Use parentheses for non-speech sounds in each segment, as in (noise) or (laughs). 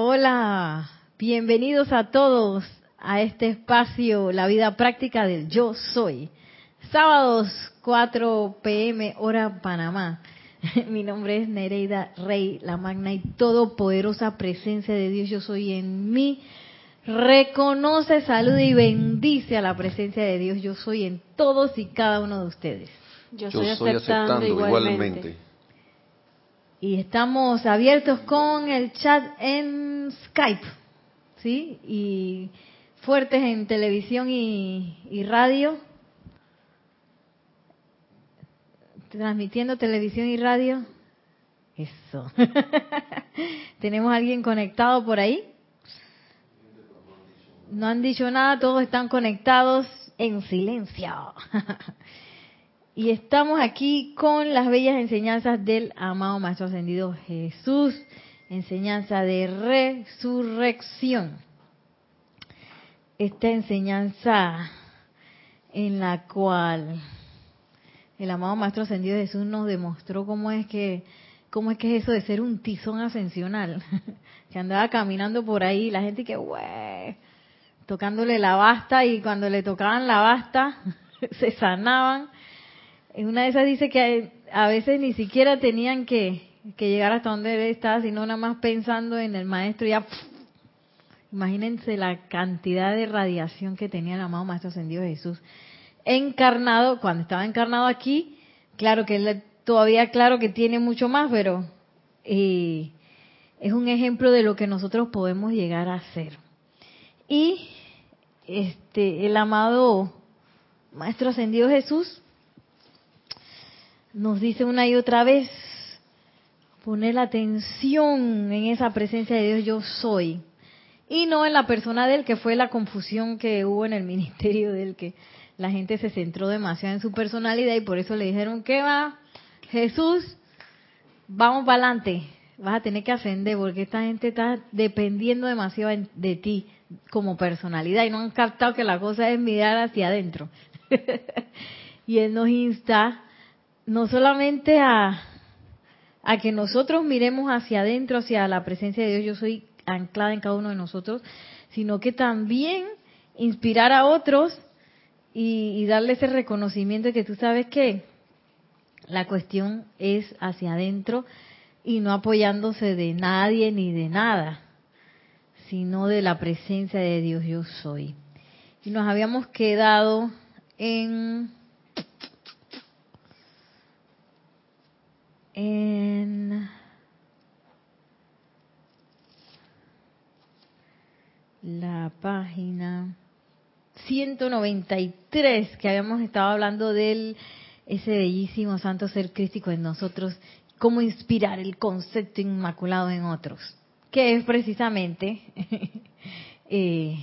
Hola, bienvenidos a todos a este espacio, la vida práctica del yo soy. Sábados 4 pm hora Panamá. (laughs) Mi nombre es Nereida Rey, la magna y todopoderosa presencia de Dios yo soy en mí. Reconoce, saluda y bendice a la presencia de Dios yo soy en todos y cada uno de ustedes. Yo, soy, aceptando, igualmente y estamos abiertos con el chat en Skype, ¿sí? Y fuertes en televisión y, radio. Transmitiendo televisión y radio. Eso. (laughs) ¿Tenemos alguien conectado por ahí? No han dicho nada, todos están conectados en silencio. (laughs) Y estamos aquí con las bellas enseñanzas del amado Maestro Ascendido Jesús, enseñanza de resurrección. Esta enseñanza en la cual el amado Maestro Ascendido Jesús nos demostró cómo es que cómo es que es eso de ser un tizón ascensional, (laughs) que andaba caminando por ahí, la gente que, güey, tocándole la basta y cuando le tocaban la basta (laughs) se sanaban en una de esas dice que a veces ni siquiera tenían que, llegar hasta donde él estaba, sino nada más pensando en el maestro ya imagínense la cantidad de radiación que tenía el amado maestro ascendido Jesús encarnado cuando estaba encarnado aquí claro que él todavía claro que tiene mucho más pero eh, es un ejemplo de lo que nosotros podemos llegar a hacer y este el amado maestro ascendido Jesús nos dice una y otra vez, poner la atención en esa presencia de Dios yo soy. Y no en la persona del que fue la confusión que hubo en el (laughs) ministerio del que la gente se centró demasiado en su personalidad y por eso le dijeron, ¿qué va? Jesús, vamos para adelante, vas a tener que ascender porque esta gente está dependiendo demasiado de ti como personalidad y no han captado que la cosa es mirar hacia adentro. (laughs) y Él nos insta no solamente a, a que nosotros miremos hacia adentro, hacia la presencia de Dios, yo soy anclada en cada uno de nosotros, sino que también inspirar a otros y, y darle ese reconocimiento de que tú sabes que la cuestión es hacia adentro y no apoyándose de nadie ni de nada, sino de la presencia de Dios yo soy. Y nos habíamos quedado en en la página 193 que habíamos estado hablando del ese bellísimo santo ser crístico en nosotros, cómo inspirar el concepto inmaculado en otros, que es precisamente (laughs) eh,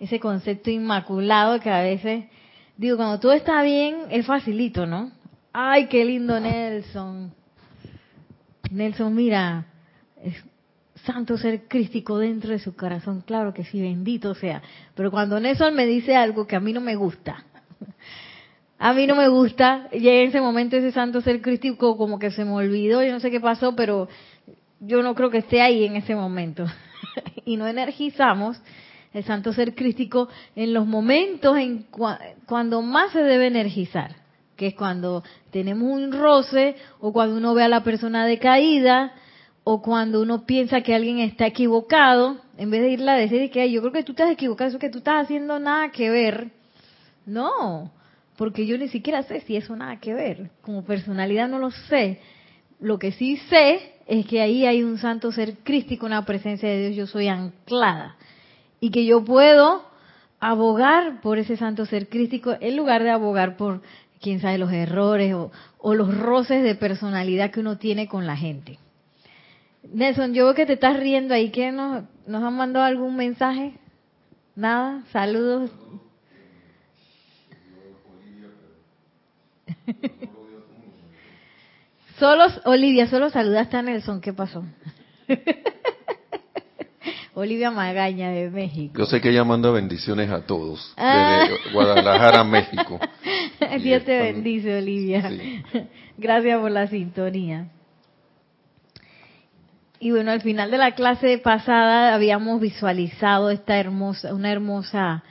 ese concepto inmaculado que a veces, digo, cuando todo está bien, es facilito, ¿no? Ay, qué lindo Nelson. Nelson, mira, es santo ser crístico dentro de su corazón, claro que sí, bendito sea. Pero cuando Nelson me dice algo que a mí no me gusta, (laughs) a mí no me gusta, llega en ese momento ese santo ser crístico como que se me olvidó, yo no sé qué pasó, pero yo no creo que esté ahí en ese momento. (laughs) y no energizamos el santo ser crístico en los momentos en cuando más se debe energizar que es cuando tenemos un roce o cuando uno ve a la persona decaída o cuando uno piensa que alguien está equivocado, en vez de irle a decir que yo creo que tú estás equivocado, eso que tú estás haciendo nada que ver. No, porque yo ni siquiera sé si eso nada que ver. Como personalidad no lo sé. Lo que sí sé es que ahí hay un santo ser crístico, una presencia de Dios, yo soy anclada. Y que yo puedo abogar por ese santo ser crístico en lugar de abogar por quién sabe los errores o, los roces de personalidad que uno tiene con la gente. Nelson, yo veo que te estás riendo ahí, ¿qué nos, nos han mandado algún mensaje? Nada, saludos. (laughs) solo, Olivia, solo saludaste a Nelson, ¿qué pasó? (laughs) Olivia Magaña de México. Yo sé que ella manda bendiciones a todos, ah. desde Guadalajara, México. (laughs) Dios te bendice, Olivia. (laughs) Gracias por la sintonía. Y bueno, al final de la clase pasada habíamos visualizado esta hermosa, una hermosa,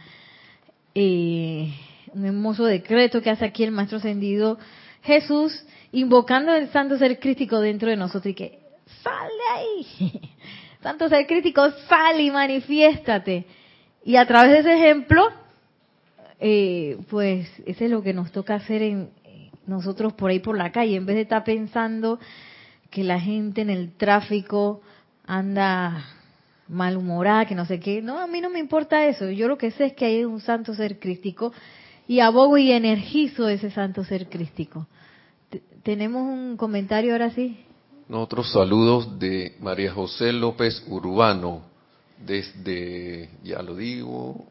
eh, un hermoso decreto que hace aquí el Maestro Ascendido Jesús, invocando el Santo Ser Crítico dentro de nosotros y que sal de ahí, (laughs) Santo Ser Crítico, sal y manifiéstate. Y a través de ese ejemplo, eh, pues ese es lo que nos toca hacer en nosotros por ahí por la calle, en vez de estar pensando que la gente en el tráfico anda malhumorada, que no sé qué. No, a mí no me importa eso. Yo lo que sé es que hay un santo ser crístico y abogo y energizo ese santo ser crístico. ¿Tenemos un comentario ahora sí? Otros saludos de María José López Urbano, desde, ya lo digo,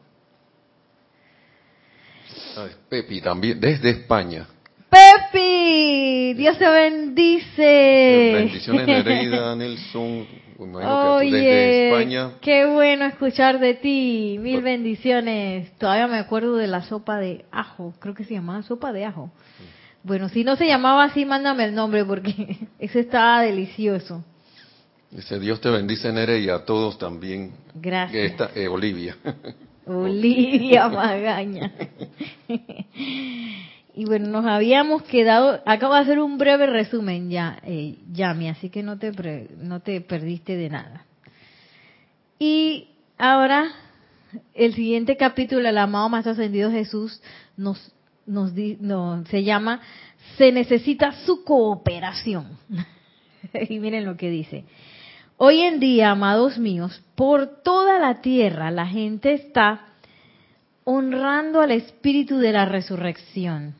Pepi también, desde España. Pepi, Dios te bendice. Bendiciones Nereida, (laughs) Nelson, Oye, España. Qué bueno escuchar de ti. Mil bendiciones. Todavía me acuerdo de la sopa de ajo. Creo que se llamaba sopa de ajo. Bueno, si no se llamaba así, mándame el nombre porque (laughs) ese estaba delicioso. Dice Dios te bendice, Nere, y a todos también. Gracias. Esta, eh, Olivia. (laughs) Olivia Magaña. (laughs) Y bueno, nos habíamos quedado, acabo de hacer un breve resumen ya, eh, Yami, así que no te, no te perdiste de nada. Y ahora, el siguiente capítulo, el amado más ascendido Jesús, nos, nos, se llama Se necesita su cooperación. (laughs) y miren lo que dice. Hoy en día, amados míos, por toda la tierra la gente está honrando al espíritu de la resurrección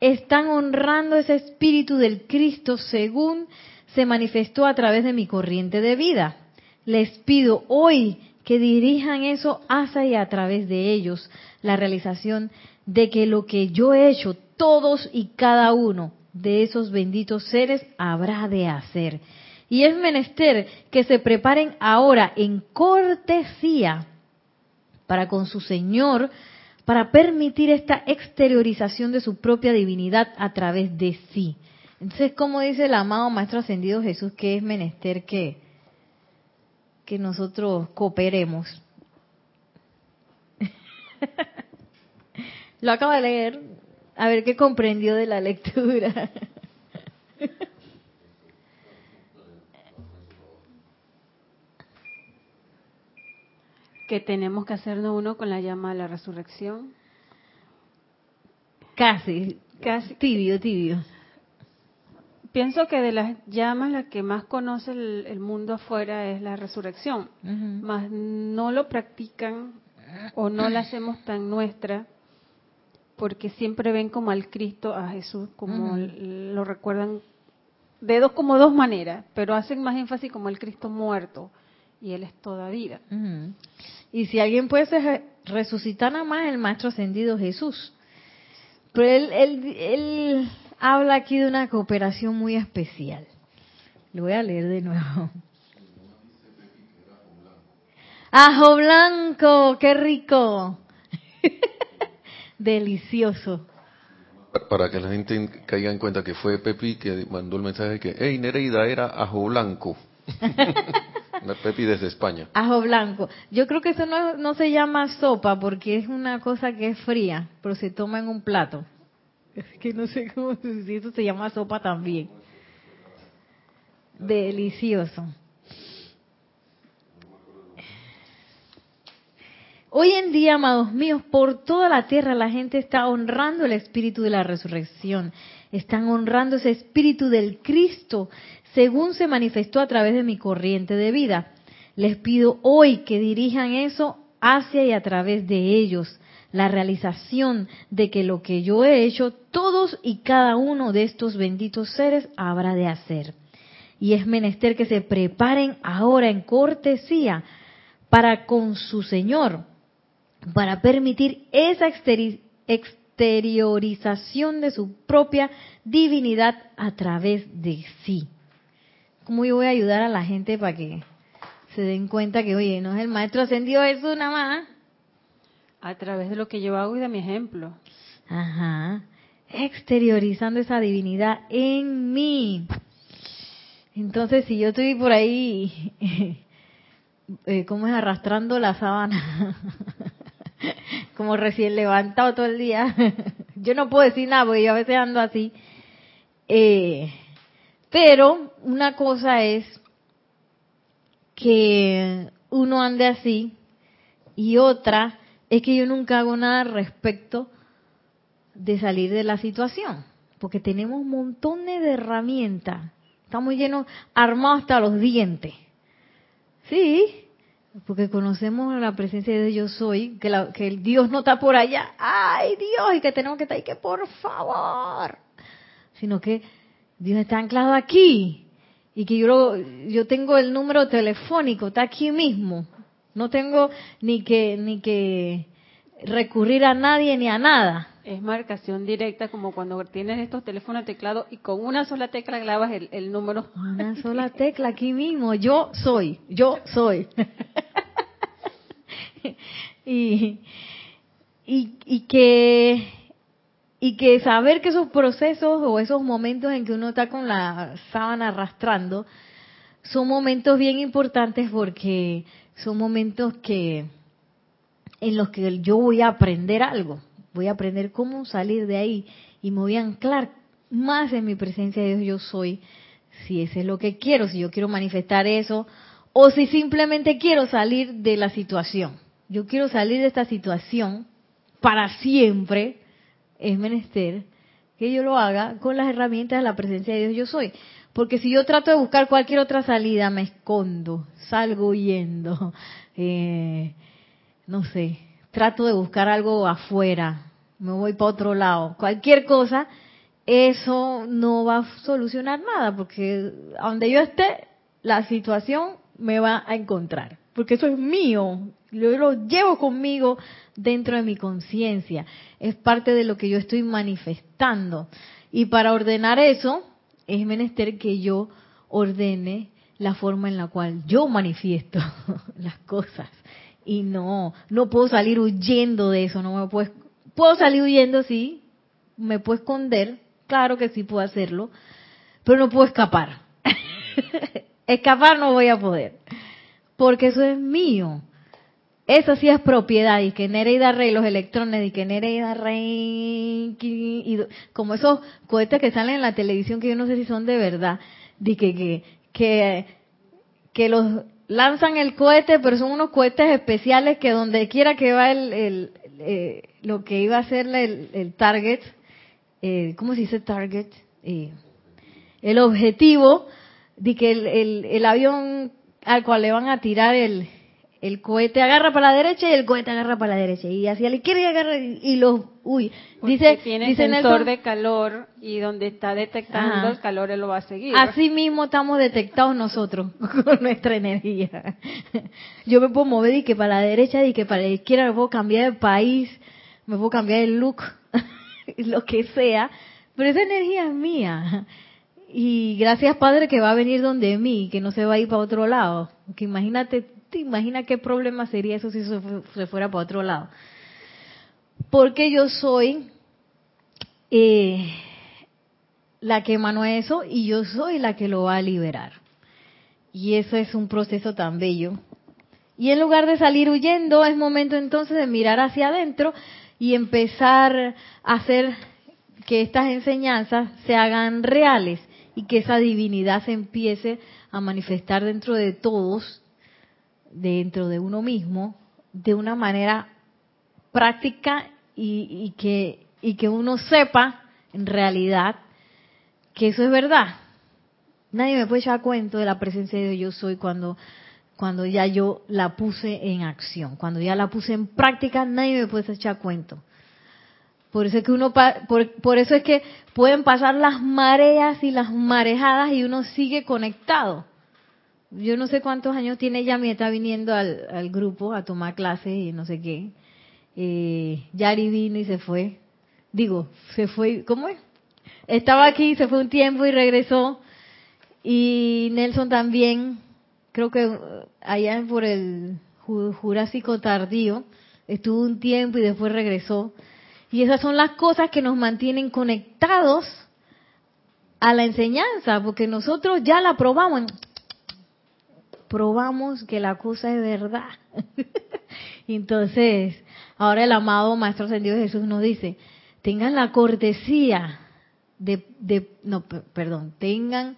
están honrando ese espíritu del Cristo según se manifestó a través de mi corriente de vida. Les pido hoy que dirijan eso hacia y a través de ellos la realización de que lo que yo he hecho, todos y cada uno de esos benditos seres habrá de hacer. Y es menester que se preparen ahora en cortesía para con su Señor para permitir esta exteriorización de su propia divinidad a través de sí. Entonces, como dice el amado Maestro Ascendido Jesús, que es menester que, que nosotros cooperemos. (laughs) Lo acabo de leer, a ver qué comprendió de la lectura. que tenemos que hacernos uno con la llama de la resurrección. Casi, casi tibio, tibio. Pienso que de las llamas la que más conoce el, mundo afuera es la resurrección, más no lo practican o no la hacemos tan nuestra porque siempre ven como al Cristo, a Jesús, como lo recuerdan de dos como dos maneras, pero hacen más énfasis como el Cristo muerto y él es toda vida. Y si alguien puede resucitar nada más el Maestro Ascendido Jesús. Pero él, él, él habla aquí de una cooperación muy especial. Lo voy a leer de nuevo. Ajo blanco, qué rico. Delicioso. Para que la gente caiga en cuenta que fue Pepi que mandó el mensaje que, hey, Nereida era ajo blanco. (laughs) Pepi desde España. Ajo blanco. Yo creo que eso no, no se llama sopa porque es una cosa que es fría, pero se toma en un plato. Es que no sé cómo (laughs) si eso se llama sopa también. Delicioso. Hoy en día, amados míos, por toda la tierra la gente está honrando el espíritu de la resurrección. Están honrando ese espíritu del Cristo según se manifestó a través de mi corriente de vida. Les pido hoy que dirijan eso hacia y a través de ellos, la realización de que lo que yo he hecho, todos y cada uno de estos benditos seres habrá de hacer. Y es menester que se preparen ahora en cortesía para con su Señor, para permitir esa exteriorización de su propia divinidad a través de sí. ¿Cómo yo voy a ayudar a la gente para que se den cuenta que, oye, no es el maestro ascendido Jesús nada más? A través de lo que yo hago y de mi ejemplo. Ajá. Exteriorizando esa divinidad en mí. Entonces, si yo estoy por ahí, (laughs) eh, ¿cómo es? Arrastrando la sábana, (laughs) (laughs) como recién levantado todo el día, (laughs) yo no puedo decir nada porque yo a veces ando así. Eh, pero una cosa es que uno ande así y otra es que yo nunca hago nada respecto de salir de la situación, porque tenemos montones de herramientas, estamos llenos, armados hasta los dientes. Sí, porque conocemos la presencia de Dios soy, que, que el Dios no está por allá, ay Dios, y que tenemos que estar ahí, que por favor, sino que Dios está anclado aquí. Y que yo, yo tengo el número telefónico, está aquí mismo, no tengo ni que ni que recurrir a nadie ni a nada. Es marcación directa como cuando tienes estos teléfonos teclados y con una sola tecla grabas el, número. Una sola tecla aquí mismo. Yo soy, yo soy. (laughs) y, y, y que y que saber que esos procesos o esos momentos en que uno está con la sábana arrastrando son momentos bien importantes porque son momentos que en los que yo voy a aprender algo, voy a aprender cómo salir de ahí y me voy a anclar más en mi presencia de Dios yo soy, si ese es lo que quiero, si yo quiero manifestar eso o si simplemente quiero salir de la situación. Yo quiero salir de esta situación para siempre es menester que yo lo haga con las herramientas de la presencia de Dios yo soy. Porque si yo trato de buscar cualquier otra salida, me escondo, salgo huyendo, (laughs) eh, no sé, trato de buscar algo afuera, me voy para otro lado, cualquier cosa, eso no va a solucionar nada, porque donde yo esté, la situación me va a encontrar, porque eso es mío, yo lo llevo conmigo dentro de mi conciencia, es parte de lo que yo estoy manifestando. Y para ordenar eso, es menester que yo ordene la forma en la cual yo manifiesto (laughs) las cosas. Y no, no puedo salir huyendo de eso, no me puedo, puedo salir huyendo, sí, me puedo esconder, claro que sí puedo hacerlo, pero no puedo escapar. (laughs) escapar no voy a poder, porque eso es mío. Eso sí es propiedad, y que Nereida Rey, los electrones, y que Nereida Rey, y como esos cohetes que salen en la televisión que yo no sé si son de verdad, de que, que, que, los lanzan el cohete, pero son unos cohetes especiales que donde quiera que va el, el eh, lo que iba a ser el, el target, eh, ¿cómo se dice target? Eh, el objetivo de que el, el, el avión al cual le van a tirar el, el cohete agarra para la derecha y el cohete agarra para la derecha. Y hacia la izquierda y agarra y los uy dice tiene dice sensor de calor y donde está detectando el calor él lo va a seguir. Así mismo estamos detectados nosotros (laughs) con nuestra energía. Yo me puedo mover y que para la derecha y que para la izquierda me puedo cambiar de país me puedo cambiar el look (laughs) lo que sea. Pero esa energía es mía. Y gracias Padre que va a venir donde mí que no se va a ir para otro lado. Que imagínate ¿Te imaginas qué problema sería eso si se fuera para otro lado? Porque yo soy eh, la que emanó eso y yo soy la que lo va a liberar. Y eso es un proceso tan bello. Y en lugar de salir huyendo, es momento entonces de mirar hacia adentro y empezar a hacer que estas enseñanzas se hagan reales y que esa divinidad se empiece a manifestar dentro de todos dentro de uno mismo de una manera práctica y, que, y que uno sepa en realidad que eso es verdad. Nadie me puede echar cuento de la presencia de Dios yo soy cuando, cuando ya yo la puse en acción, cuando ya la puse en práctica, nadie me puede echar cuento. Por eso es que uno, por, por eso es que pueden pasar las mareas y las marejadas y uno sigue conectado yo no sé cuántos años tiene ella, me está viniendo al, grupo a tomar clases y no sé qué. Eh, Yari vino y se fue. Digo, se fue, ¿cómo es? Estaba aquí, se fue un tiempo y regresó. Y Nelson también, creo que allá por el Jurásico tardío, estuvo un tiempo y después regresó. Y esas son las cosas que nos mantienen conectados a la enseñanza, porque nosotros ya la probamos. Probamos que la cosa es verdad. (laughs) Entonces, ahora el amado Maestro Ascendido Jesús nos dice, tengan la cortesía de, de no, perdón, tengan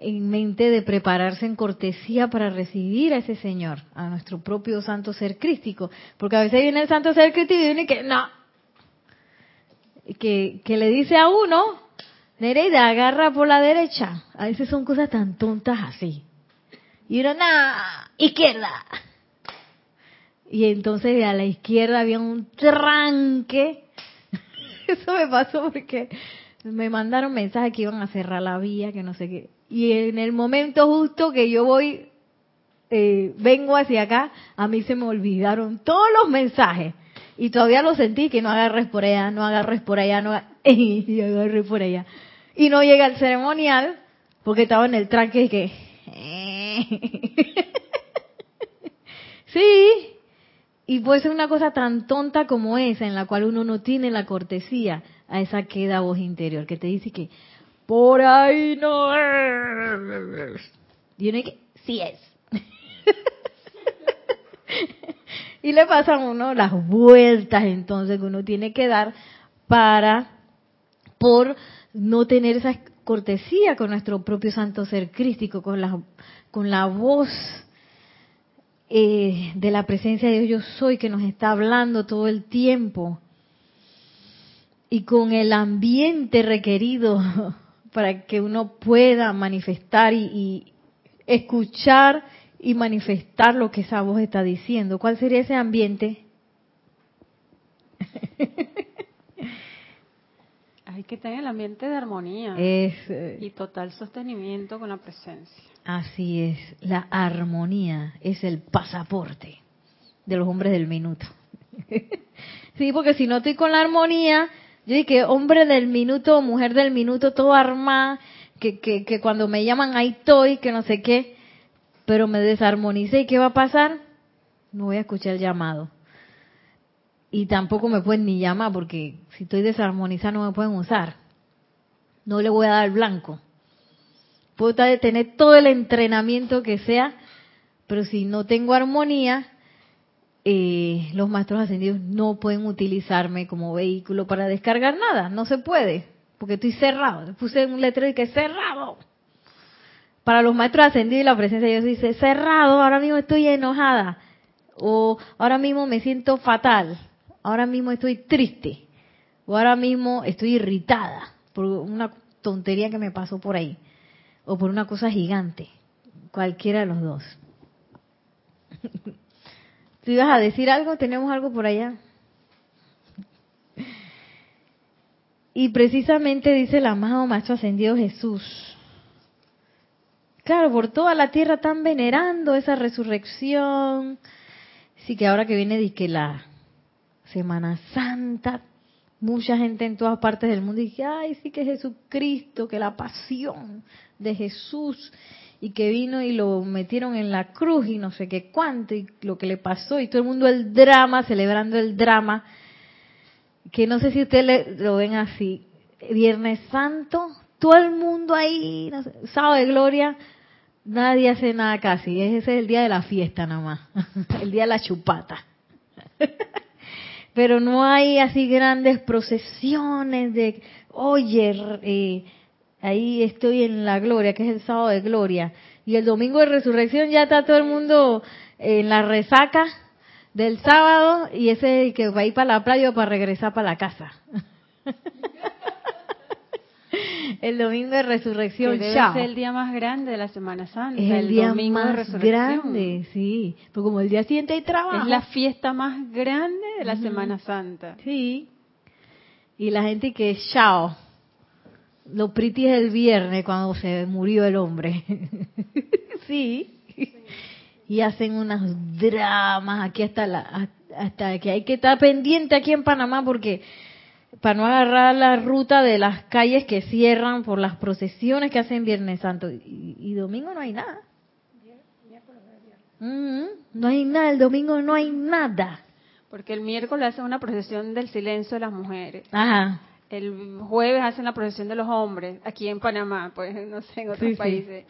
en mente de prepararse en cortesía para recibir a ese Señor, a nuestro propio santo ser crístico. Porque a veces viene el santo ser crístico y viene que no, que, que le dice a uno, Nereida, agarra por la derecha. A veces son cosas tan tontas así. Y uno, nada, izquierda. Y entonces a la izquierda había un tranque. (laughs) Eso me pasó porque me mandaron mensajes que iban a cerrar la vía, que no sé qué. Y en el momento justo que yo voy, eh, vengo hacia acá, a mí se me olvidaron todos los mensajes. Y todavía lo sentí, que no agarres por allá, no agarres por allá, no (laughs) y agarré por allá. Y no llega al ceremonial, porque estaba en el tranque que... (laughs) sí, y puede ser una cosa tan tonta como esa, en la cual uno no tiene la cortesía a esa queda voz interior, que te dice que por ahí no es. Y uno que sí es. (laughs) y le pasan uno las vueltas entonces que uno tiene que dar para, por no tener esa cortesía con nuestro propio santo ser crístico, con la, con la voz eh, de la presencia de Dios yo soy que nos está hablando todo el tiempo y con el ambiente requerido (laughs) para que uno pueda manifestar y, escuchar y manifestar lo que esa voz está diciendo. ¿Cuál sería ese ambiente? (laughs) Hay que tener el ambiente de armonía eh, y total sostenimiento con la presencia. Así es, la armonía es el pasaporte de los hombres del minuto. (laughs) sí, porque si no estoy con la armonía, yo dije, hombre del minuto, mujer del minuto, todo armada, que, que, que cuando me llaman ahí estoy, que no sé qué, pero me desarmonicé y ¿qué va a pasar? No voy a escuchar el llamado. Y tampoco me pueden ni llamar porque si estoy desarmonizada no me pueden usar. No le voy a dar blanco. Puedo tener todo el entrenamiento que sea, pero si no tengo armonía, eh, los maestros ascendidos no pueden utilizarme como vehículo para descargar nada. No se puede, porque estoy cerrado. Puse un letrero y que cerrado. Para los maestros ascendidos la presencia de Dios dice cerrado, ahora mismo estoy enojada. O ahora mismo me siento fatal. Ahora mismo estoy triste. O ahora mismo estoy irritada por una tontería que me pasó por ahí o por una cosa gigante, cualquiera de los dos. (laughs) Si ibas a decir algo, tenemos algo por allá. (laughs) Y precisamente dice el amado Maestro Ascendido Jesús. Claro, por toda la tierra están venerando esa resurrección. Así que ahora que viene que la Semana Santa, mucha gente en todas partes del mundo dice, ay, sí que Jesucristo, que la pasión de Jesús y que vino y lo metieron en la cruz y no sé qué cuánto y lo que le pasó y todo el mundo el drama, celebrando el drama, que no sé si ustedes lo ven así, Viernes Santo, todo el mundo ahí, sábado de gloria, nadie hace nada casi, ese es el día de la fiesta nada más, (laughs) el día de la chupata. (laughs) Pero no hay así grandes procesiones de, oye, eh, ahí estoy en la gloria, que es el sábado de gloria. Y el domingo de resurrección ya está todo el mundo en la resaca del sábado y ese que va a ir para la playa o para regresar para la casa. (laughs) el domingo de resurrección que debe el día más grande de la Semana Santa es el, día más grande sí. Porque como el día siguiente hay trabajo. Es la fiesta más grande de la Semana Santa. Sí. Y la gente que chao. Lo pretty es el viernes cuando se murió el hombre. (laughs) sí. Y hacen unos dramas aquí hasta la hasta que hay que estar pendiente aquí en Panamá porque para no agarrar la ruta de las calles que cierran por las procesiones que hacen Viernes Santo y, domingo no hay nada. no hay nada, el domingo no hay nada. Porque el miércoles hacen una procesión del silencio de las mujeres. Ajá el jueves hacen la procesión de los hombres, aquí en Panamá, pues no sé, en otros países.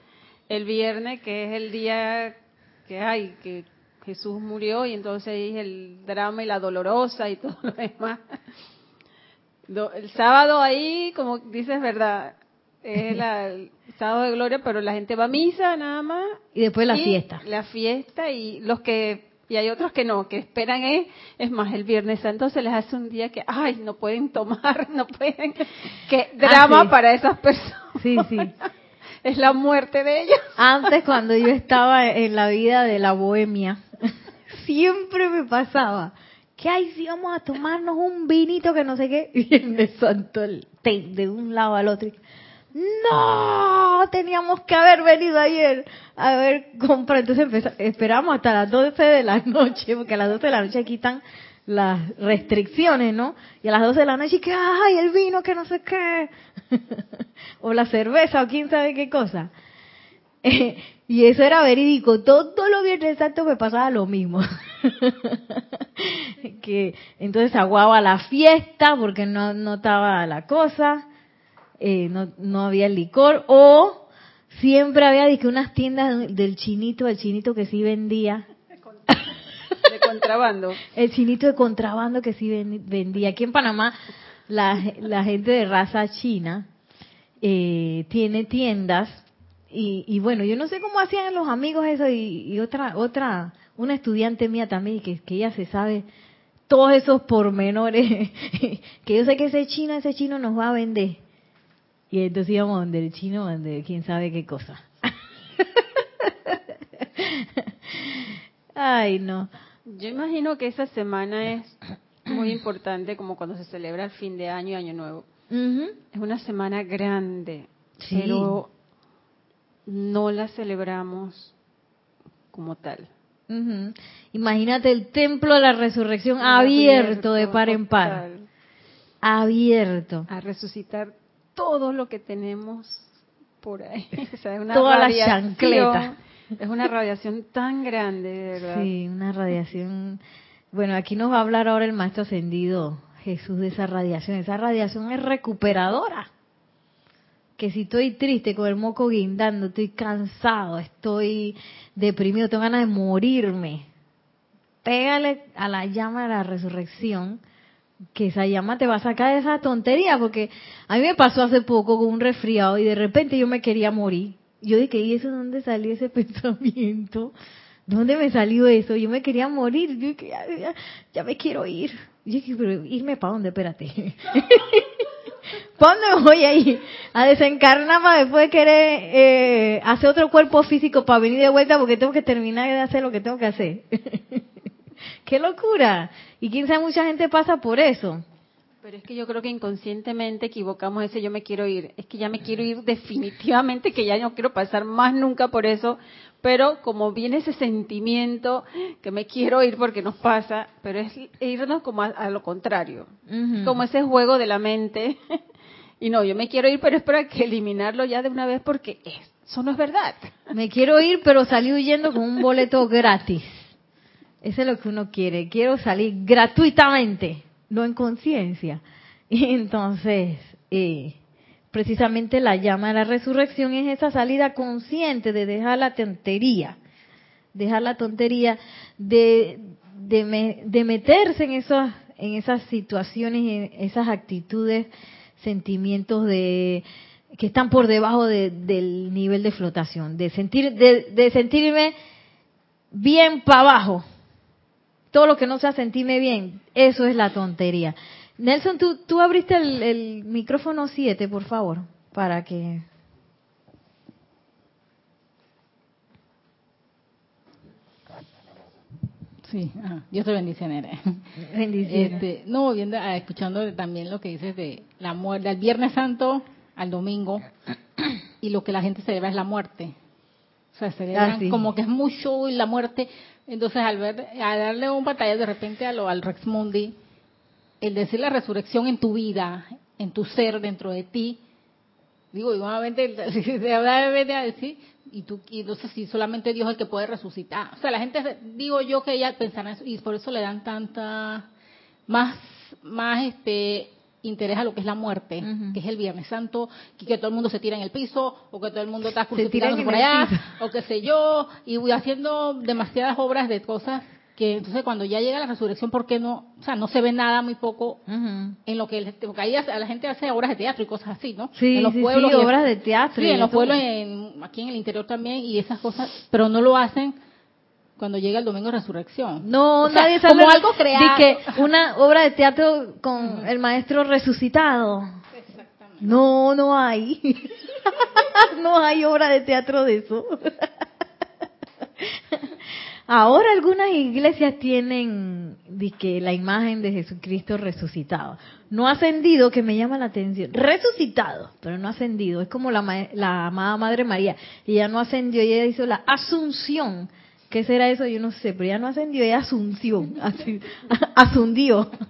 El viernes, que es el día que hay, que Jesús murió y entonces es el drama y la dolorosa y todo lo demás. El sábado ahí, como dices, verdad, es el sábado de gloria, pero la gente va a misa nada más. Y después la fiesta. La fiesta y los que y hay otros que no, que esperan es, es más, el Viernes Santo se les hace un día que, ay, no pueden tomar, (laughs) no pueden, qué ah, drama para esas personas. Sí, sí. (laughs) es la muerte de ellos. Antes, cuando yo estaba en la vida de la bohemia, (laughs) siempre me pasaba que, ay, si vamos a tomarnos un vinito que no sé qué, (laughs) Viernes Santo, el de un lado al otro no, teníamos que haber venido ayer a ver compra. Entonces esperamos hasta las 12 de la noche, porque a las 12 de la noche quitan las restricciones, ¿no? Y a las 12 de la noche, que, ay, el vino, que no sé qué. (laughs) o la cerveza, o quién sabe qué cosa. (laughs) y eso era verídico. Todos los viernes santos me pasaba lo mismo. (laughs) que entonces aguaba la fiesta porque no notaba la cosa eh, no, no había licor o siempre había que unas tiendas del chinito, el chinito que sí vendía. De contrabando. (laughs) el chinito de contrabando que sí vendía. Aquí en Panamá la, la gente de raza china eh, tiene tiendas y, y, bueno, yo no sé cómo hacían los amigos eso y, otra, otra, una estudiante mía también que, que ella se sabe todos esos pormenores, (laughs) que yo sé que ese chino, ese chino nos va a vender. Y entonces íbamos donde el chino, donde quién sabe qué cosa. (laughs) Ay, no. Yo imagino que esa semana es muy importante como cuando se celebra el fin de año y año nuevo. Es una semana grande, pero no la celebramos como tal. Imagínate el templo de la resurrección abierto, de par en par. Abierto. A resucitar todo lo que tenemos por ahí. (laughs) O Toda la chancleta. Es una radiación tan grande, de verdad. Sí, una radiación. Bueno, aquí nos va a hablar ahora el maestro ascendido Jesús de esa radiación. Esa radiación es recuperadora. Que si estoy triste, con el moco guindando, estoy cansado, estoy deprimido, tengo ganas de morirme, pégale a la llama de la resurrección que esa llama te va a sacar de esa tontería, porque a mí me pasó hace poco con un resfriado y de repente yo me quería morir. Yo dije, ¿y eso dónde salió ese (laughs) pensamiento? ¿Dónde me salió eso? Yo me quería morir. Yo dije, ya, me quiero ir. Yo dije, pero irme para dónde, espérate. (laughs) ¿Para dónde (laughs) voy a ir? A desencarnar para después querer eh, hacer otro cuerpo físico para venir de vuelta porque tengo que terminar de hacer lo que tengo que hacer. (laughs) ¡Qué locura! Y quién sabe, mucha gente pasa por eso. Pero es que yo creo que inconscientemente equivocamos ese yo me quiero ir. Es que ya me quiero ir definitivamente, que ya no quiero pasar más nunca por eso. Pero como viene ese sentimiento que me quiero ir porque nos pasa, pero es irnos como a, lo contrario. Como ese juego de la mente. Y no, yo me quiero ir, pero es para que eliminarlo ya de una vez porque eso no es verdad. Me quiero ir, pero salí huyendo con un boleto gratis. Eso es lo que uno quiere. Quiero salir gratuitamente, no en conciencia. Y entonces, eh, precisamente la llama de la resurrección es esa salida consciente de dejar la tontería, dejar la tontería de, meterse en esas situaciones, en esas actitudes, sentimientos de que están por debajo del nivel de flotación, de sentir, de, de sentirme bien para abajo, todo lo que no sea sentirme bien, eso es la tontería. Nelson, tú, tú abriste el, micrófono 7, por favor, para que... Sí, yo te bendice, Nere. (laughs) Este, no, viendo, ah, escuchando también lo que dices de la muerte, del Viernes Santo al domingo, y lo que la gente celebra es la muerte. O sea, celebran ah, como que es mucho y la muerte, entonces, al, ver, al darle un batalla de repente a lo, al Rex Mundi, el decir la resurrección en tu vida, en tu ser, dentro de ti, digo, igualmente, (laughs) de a decir, y tú, y entonces si solamente Dios es el que puede resucitar. O sea, la gente, digo yo que ella pensará eso, y por eso le dan tanta, más, más este, interés a lo que es la muerte, que es el Viernes Santo, que, que, todo el mundo se tira en el piso, o que todo el mundo está crucificándose por allá, o qué sé yo, y voy haciendo demasiadas obras de cosas que entonces cuando ya llega la resurrección, ¿por qué no? O sea, no se ve nada muy poco en lo que porque ahí la gente hace obras de teatro y cosas así, ¿no? Sí, en los pueblos sí, obras de teatro. Sí, en los pueblos, en, aquí en el interior también y esas cosas, pero no lo hacen cuando llega el domingo de resurrección. No, nadie sabe como algo creado. que una obra de teatro con el maestro resucitado. Exactamente. No, no hay. (laughs) no hay obra de teatro de eso. (laughs) Ahora algunas iglesias tienen que la imagen de Jesucristo resucitado. No ascendido, que me llama la atención. Resucitado, pero no ascendido. Es como la, la amada Madre María. Ella no ascendió, ella hizo la asunción. ¿Qué será eso? Yo no sé, pero ella no ascendió, ella asunción. (laughs) Asundió. (laughs)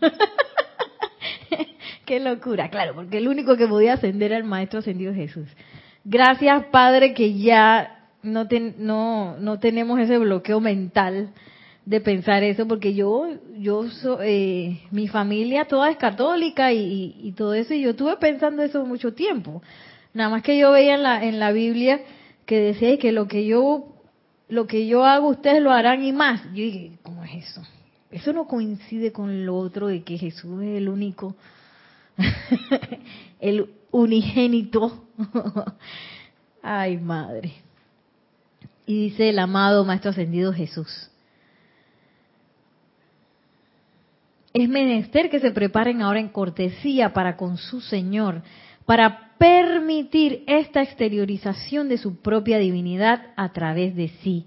Qué locura, claro, porque el único que podía ascender era el Maestro ascendido Jesús. Gracias, Padre, que ya no, no, no tenemos ese bloqueo mental de pensar eso, porque yo, yo eh, mi familia toda es católica y, todo eso, y yo estuve pensando eso mucho tiempo. Nada más que yo veía en la, en la Biblia que decía que lo que yo, lo que yo hago ustedes lo harán y más. Yo dije, ¿cómo es eso? Eso no coincide con lo otro de que Jesús es el único, (laughs) el unigénito. (laughs) Ay, madre. Y dice el amado Maestro Ascendido Jesús. Es menester que se preparen ahora en cortesía para con su Señor, para permitir esta exteriorización de su propia divinidad a través de sí.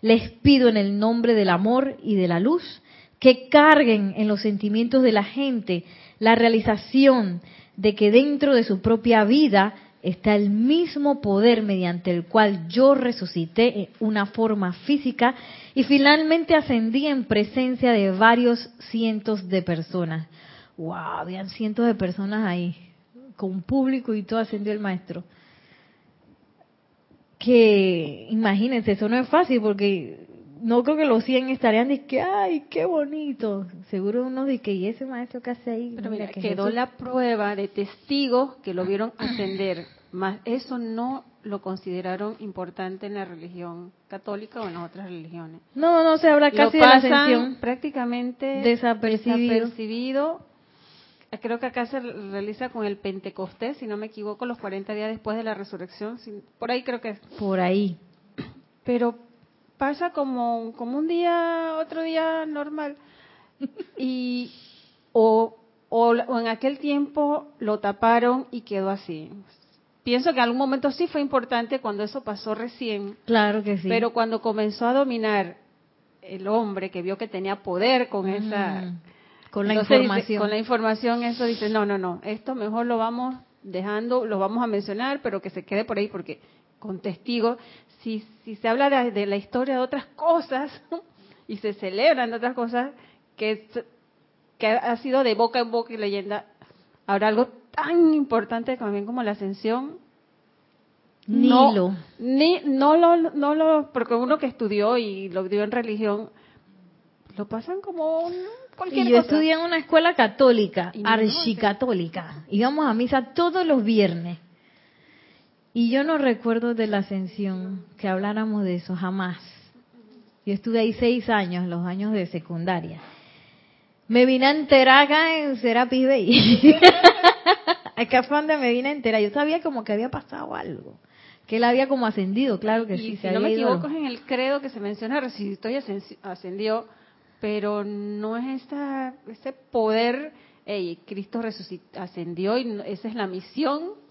Les pido en el nombre del amor y de la luz que carguen en los sentimientos de la gente la realización de que dentro de su propia vida está el mismo poder mediante el cual yo resucité en una forma física y finalmente ascendí en presencia de varios cientos de personas. ¡Wow! Habían cientos de personas ahí, con público y todo ascendió el maestro. Que imagínense, eso no es fácil porque no creo que los 100 estarían de que, ay, qué bonito. Seguro uno de que, ¿y ese maestro que hace ahí? Pero mira, quedó la prueba de testigos que lo vieron ascender. Más eso no lo consideraron importante en la religión católica o en otras religiones. No, no se habla casi de la ascensión. prácticamente desapercibido. desapercibido. Creo que acá se realiza con el Pentecostés, si no me equivoco, los 40 días después de la resurrección. Por ahí creo que es. Por ahí. Pero pasa como, como un día, otro día normal. Y, o, o, en aquel tiempo lo taparon y quedó así. Pienso que en algún momento sí fue importante cuando eso pasó recién. Claro que sí. Pero cuando comenzó a dominar el hombre que vio que tenía poder con esa mm, con la información con la información eso dice no no no esto mejor lo vamos dejando lo vamos a mencionar pero que se quede por ahí porque con testigos si, si se habla de, la historia de otras cosas (laughs) y se celebran de otras cosas que, que ha sido de boca en boca y leyenda, habrá algo tan importante también como la ascensión. Ni no, lo. Ni, no lo, no lo, porque uno que estudió y lo dio en religión, lo pasan como un, cualquier y yo estudié en una escuela católica, archicatólica. Íbamos a misa todos los viernes. Y yo no recuerdo de la ascensión que habláramos de eso, jamás. Yo estuve ahí seis años, los años de secundaria. Me vine a enterar acá en Serapis Bay. (laughs) acá fue donde me vine a enterar. Yo sabía como que había pasado algo. Que él había como ascendido, claro que sí. Si no me equivoco, es en el credo que se menciona, resucitó y ascendió, pero no es esta, ese poder, hey, Cristo resucitó, ascendió y esa es la misión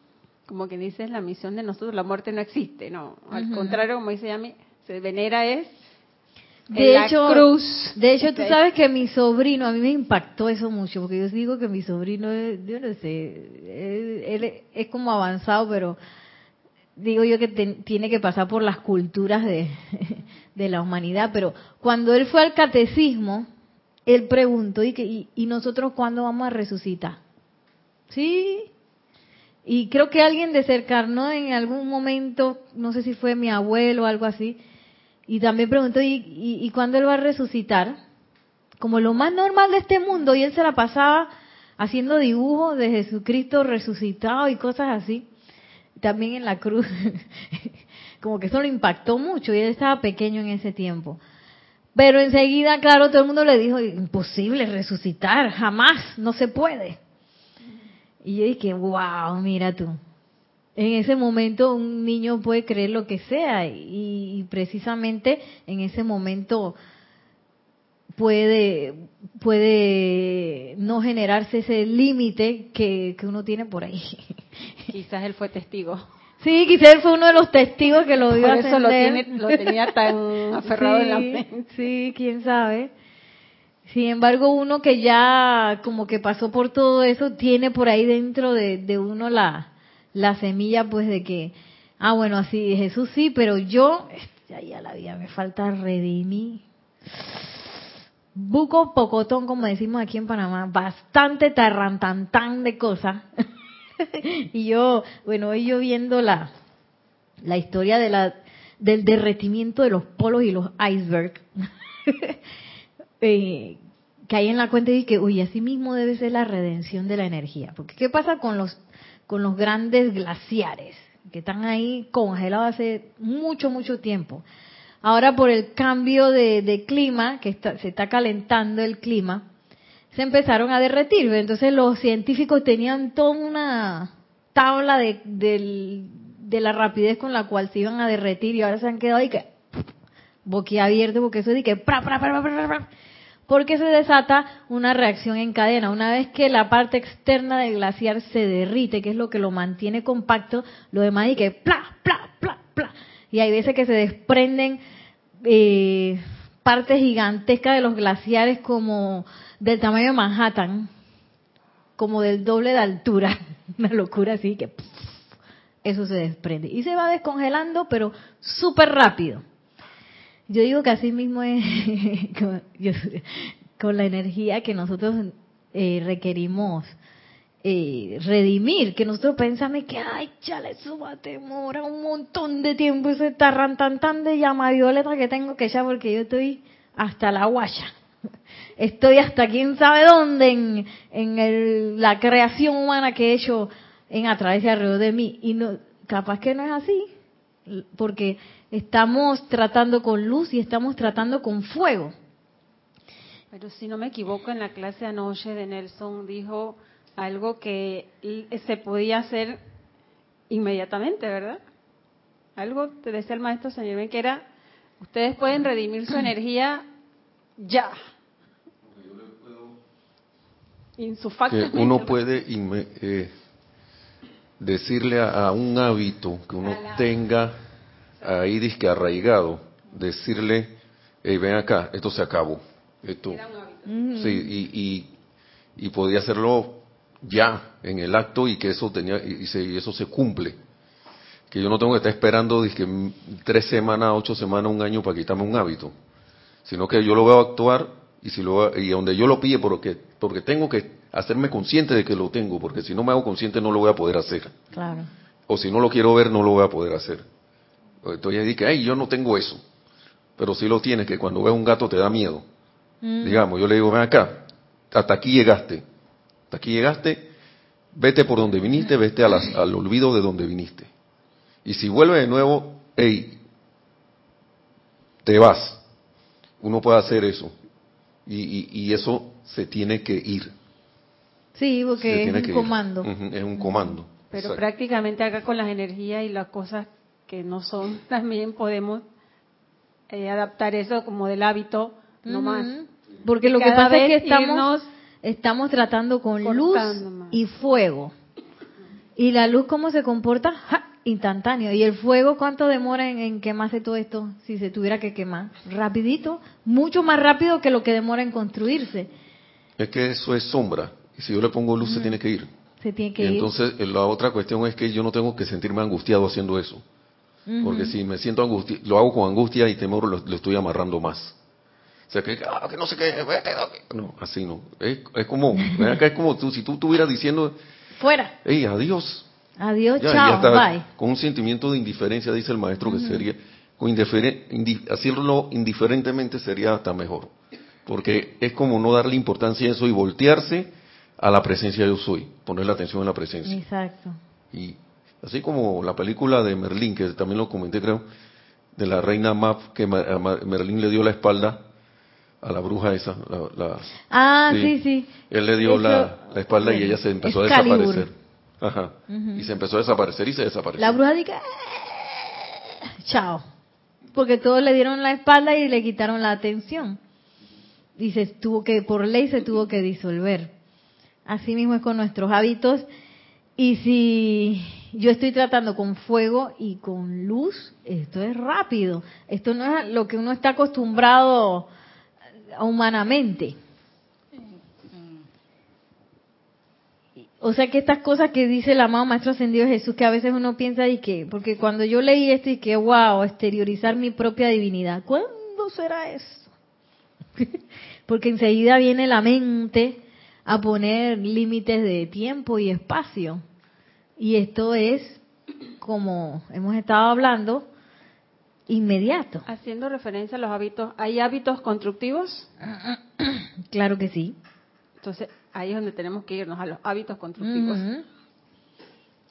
como que dices, la misión de nosotros, la muerte no existe, no. Al contrario, como dice Yami, se venera es de hecho, cruz. De hecho, tú sabes que mi sobrino, a mí me impactó eso mucho, porque yo digo que mi sobrino, es, yo no sé, él, es como avanzado, pero digo yo que tiene que pasar por las culturas de, (laughs) de, la humanidad, pero cuando él fue al catecismo, él preguntó, ¿y, que, y nosotros cuándo vamos a resucitar? Sí, y creo que alguien de cercano en algún momento, no sé si fue mi abuelo o algo así, y también preguntó, ¿y, y, cuándo él va a resucitar? Como lo más normal de este mundo, y él se la pasaba haciendo dibujos de Jesucristo resucitado y cosas así. También en la cruz, (laughs) como que eso lo impactó mucho y él estaba pequeño en ese tiempo. Pero enseguida, claro, todo el mundo le dijo, imposible resucitar, jamás, no se puede. Y yo dije, wow, mira tú. En ese momento un niño puede creer lo que sea y, precisamente en ese momento puede puede no generarse ese límite que, que uno tiene por ahí. (laughs) Quizás él fue testigo. Sí, quizás él fue uno de los testigos que lo vio Por eso lo, lo, tenía tan (laughs) aferrado en la mente. Sí, quién sabe. Sin embargo, uno que ya como que pasó por todo eso, tiene por ahí dentro de, uno la, la semilla pues de que, ah bueno, así Jesús sí, pero yo, ya, ya la vida me falta redimir. Buco pocotón, como decimos aquí en Panamá, bastante tarrantantán de cosas. (laughs) y yo, bueno, hoy yo viendo la, la historia de la, del derretimiento de los polos y los icebergs, (laughs) eh, caí en la cuenta y dije, uy, así mismo debe ser la redención de la energía. Porque ¿qué pasa con los, con los grandes glaciares? Que están ahí congelados hace mucho, mucho tiempo. Ahora por el cambio de, clima, que se está calentando el clima, se empezaron a derretir. Entonces los científicos tenían toda una tabla de, de, la rapidez con la cual se iban a derretir y ahora se han quedado ahí que boquiabiertos porque eso es que porque se desata una reacción en cadena. Una vez que la parte externa del glaciar se derrite, que es lo que lo mantiene compacto, lo demás y que pla, pla, pla, pla. Y hay veces que se desprenden eh, partes gigantescas de los glaciares como del tamaño de Manhattan, como del doble de altura, (laughs) una locura así que eso se desprende y se va descongelando, pero súper rápido. Yo digo que así mismo es (laughs) con, la energía que nosotros eh, requerimos eh, redimir, que nosotros pensamos que, ay, chale, eso va a demorar un montón de tiempo ese tarran tan tan de llama violeta que tengo que echar porque yo estoy hasta la guaya (laughs) estoy hasta quién sabe dónde en, en la creación humana que he hecho en a través de alrededor de mí. Y no, capaz que no es así, porque estamos tratando con luz y estamos tratando con fuego. Pero si no me equivoco, en la clase anoche de Nelson dijo algo que se podía hacer inmediatamente, ¿verdad? Algo te decía el maestro señor que era, ustedes pueden redimir su energía ya, que uno puede eh, decirle a, un hábito que uno tenga ahí disque arraigado, decirle, hey, ven acá, esto se acabó. Esto, sí, y, y, podía hacerlo ya en el acto y que eso tenía y, y eso se cumple. Que yo no tengo que estar esperando disque, tres semanas, ocho semanas, un año para quitarme un hábito, sino que yo lo a actuar y si lo y donde yo lo pille porque porque tengo que hacerme consciente de que lo tengo porque si no me hago consciente no lo voy a poder hacer. Claro. O si no lo quiero ver no lo voy a poder hacer. Entonces dije ay yo no tengo eso pero si lo tienes que cuando ves un gato te da miedo. Mm. digamos yo le digo ven acá hasta aquí llegaste. Hasta aquí llegaste vete por donde viniste vete al olvido de donde viniste. Y si vuelve de nuevo hey te vas uno puede hacer eso. Y, eso se tiene que ir. Sí, porque es un comando. es un comando. Pero prácticamente acá con las energías y las cosas que no son, (laughs) también podemos eh, adaptar eso como del hábito, no más. Porque lo que pasa es que estamos, estamos tratando con luz y fuego. ¿Y la luz cómo se comporta? instantáneo. ¿Y el fuego cuánto demora en, quemarse todo esto si se tuviera que quemar? Rapidito, mucho más rápido que lo que demora en construirse. Es que eso es sombra. Si yo le pongo luz, se tiene que ir. Se tiene que ir. Entonces, eh, la otra cuestión es que yo no tengo que sentirme angustiado haciendo eso. Porque si me siento angustiado, lo hago con angustia y temor, lo, estoy amarrando más. O sea, que, ah, que no sé qué, no, así no. Es, es como, es como tú, si tú estuvieras diciendo, fuera. Hey, adiós, Adiós, chao, bye. Con un sentimiento de indiferencia, dice el maestro, que sería, con hacerlo indiferentemente sería hasta mejor. Porque es como no darle importancia a eso y voltearse a la presencia yo soy, poner la atención en la presencia. Exacto. Y así como la película de Merlín, que también lo comenté creo, de la reina Map, que Merlín le dio la espalda a la bruja esa. La, ah, sí, sí, Él le dio la, espalda y ella se empezó a desaparecer. Ajá. Y se empezó a desaparecer y se desapareció. La bruja dice, chao. Porque todos le dieron la espalda y le quitaron la atención. Y se tuvo que, por ley se tuvo que disolver. Así mismo es con nuestros hábitos. Y si yo estoy tratando con fuego y con luz, esto es rápido. Esto no es lo que uno está acostumbrado humanamente. O sea que estas cosas que dice el amado Maestro Ascendido Jesús, que a veces uno piensa y que, porque cuando yo leí esto y que, wow, exteriorizar mi propia divinidad, ¿cuándo será eso? (laughs) porque enseguida viene la mente a poner límites de tiempo y espacio. Y esto es, como hemos estado hablando, inmediato. Haciendo referencia a los hábitos, ¿hay hábitos constructivos? (clears throat) claro que sí. Entonces, ahí es donde tenemos que irnos, a los hábitos constructivos.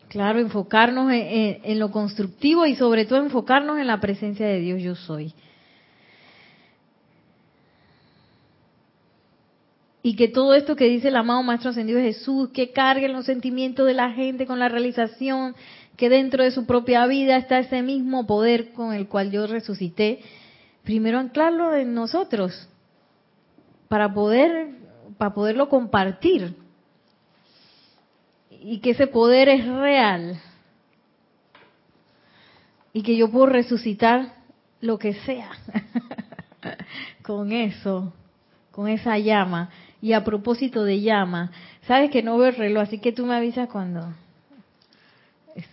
Claro, enfocarnos en, lo constructivo y sobre todo enfocarnos en la presencia de Dios yo soy. Y que todo esto que dice el amado Maestro Ascendido Jesús, que carguen los sentimientos de la gente con la realización que dentro de su propia vida está ese mismo poder con el cual yo resucité, primero anclarlo en nosotros para poder para poderlo compartir y que ese poder es real y que yo puedo resucitar lo que sea (laughs) con eso, con esa llama. Y a propósito de llama, sabes que no veo el reloj, así que tú me avisas cuando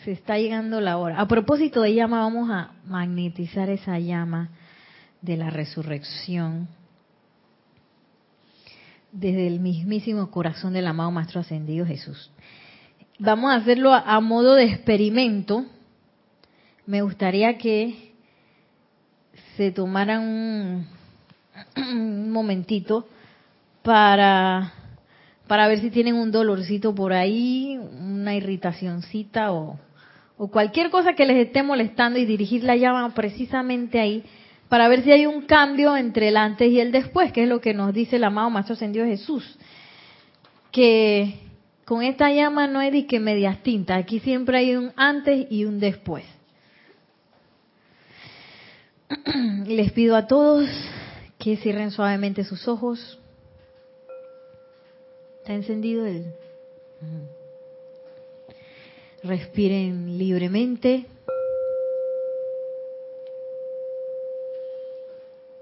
se está llegando la hora. A propósito de llama, vamos a magnetizar esa llama de la resurrección desde el mismísimo corazón del amado Maestro Ascendido Jesús. Vamos a hacerlo a, modo de experimento. Me gustaría que se tomaran un, (clears throat) un momentito para para ver si tienen un dolorcito por ahí, una irritacioncita o, cualquier cosa que les esté molestando y dirigir la llama precisamente ahí para ver si hay un cambio entre el antes y el después, que es lo que nos dice el amado Maestro Ascendido Jesús. Que con esta llama no hay de que medias tintas, aquí siempre hay un antes y un después. (clears throat) Les pido a todos que cierren suavemente sus ojos. Está encendido el... Respiren libremente.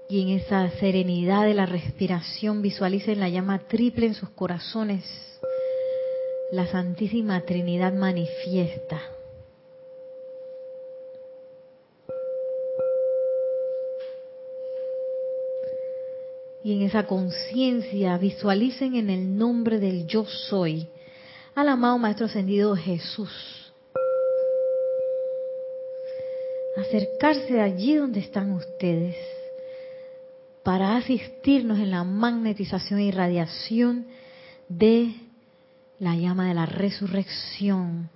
Y en esa serenidad de la respiración visualicen la llama triple en sus corazones. La Santísima Trinidad manifiesta. Y en esa conciencia visualicen en el nombre del yo soy al amado Maestro Ascendido Jesús. Acercarse allí donde están ustedes para asistirnos en la magnetización y radiación de la llama de la resurrección.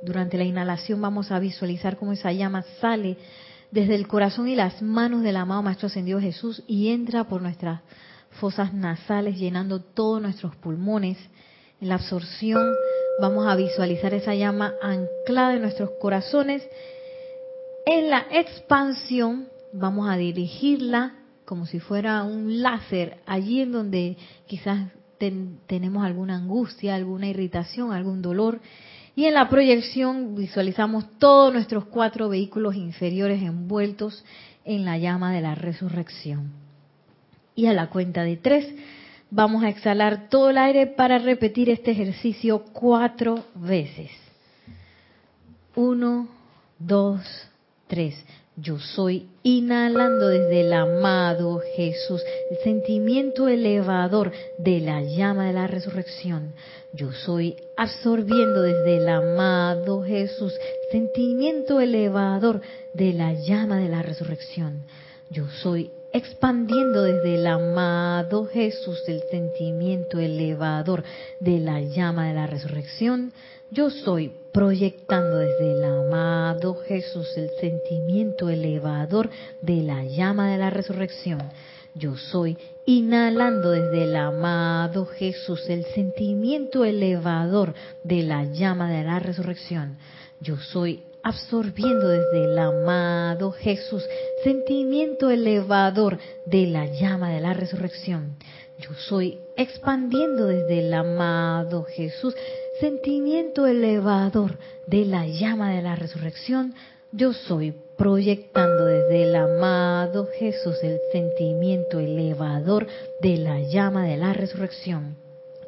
Durante la inhalación vamos a visualizar cómo esa llama sale desde el corazón y las manos del amado Maestro Ascendido Jesús y entra por nuestras fosas nasales llenando todos nuestros pulmones. En la absorción vamos a visualizar esa llama anclada en nuestros corazones. En la expansión vamos a dirigirla como si fuera un láser allí en donde quizás tenemos alguna angustia, alguna irritación, algún dolor y en la proyección visualizamos todos nuestros cuatro vehículos inferiores envueltos en la llama de la resurrección. Y a la cuenta de tres vamos a exhalar todo el aire para repetir este ejercicio cuatro veces. Uno, dos, tres. Yo soy inhalando desde el amado Jesús, el sentimiento elevador de la llama de la resurrección. Yo soy absorbiendo desde el amado Jesús, sentimiento elevador de la llama de la resurrección. Yo soy expandiendo desde el amado Jesús el sentimiento elevador de la llama de la resurrección. Yo soy proyectando desde el amado Jesús el sentimiento elevador de la llama de la resurrección. Yo soy inhalando desde el amado Jesús el sentimiento elevador de la llama de la resurrección. Yo soy absorbiendo desde el amado Jesús sentimiento elevador de la llama de la resurrección. Yo soy expandiendo desde el amado Jesús sentimiento elevador de la llama de la resurrección. Yo soy proyectando desde el amado Jesús el sentimiento elevador de la llama de la resurrección.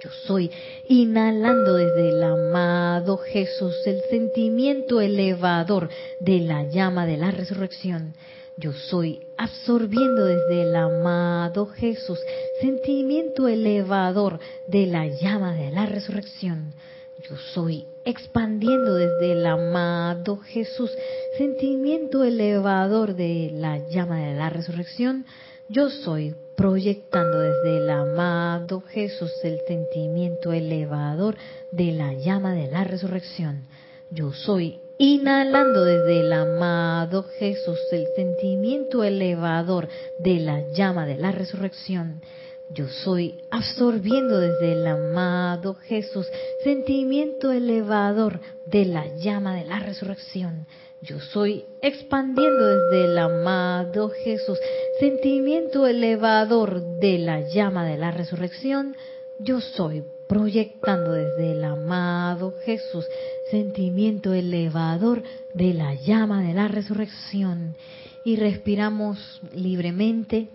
Yo soy inhalando desde el amado Jesús el sentimiento elevador de la llama de la resurrección. Yo soy absorbiendo desde el amado Jesús sentimiento elevador de la llama de la resurrección. Yo soy expandiendo desde el amado Jesús sentimiento elevador de la llama de la resurrección. Yo soy proyectando desde el amado Jesús el sentimiento elevador de la llama de la resurrección. Yo soy inhalando desde el amado Jesús el sentimiento elevador de la llama de la resurrección. Yo soy absorbiendo desde el amado Jesús sentimiento elevador de la llama de la resurrección. Yo soy expandiendo desde el amado Jesús, sentimiento elevador de la llama de la resurrección. Yo soy proyectando desde el amado Jesús, sentimiento elevador de la llama de la resurrección. Y respiramos libremente,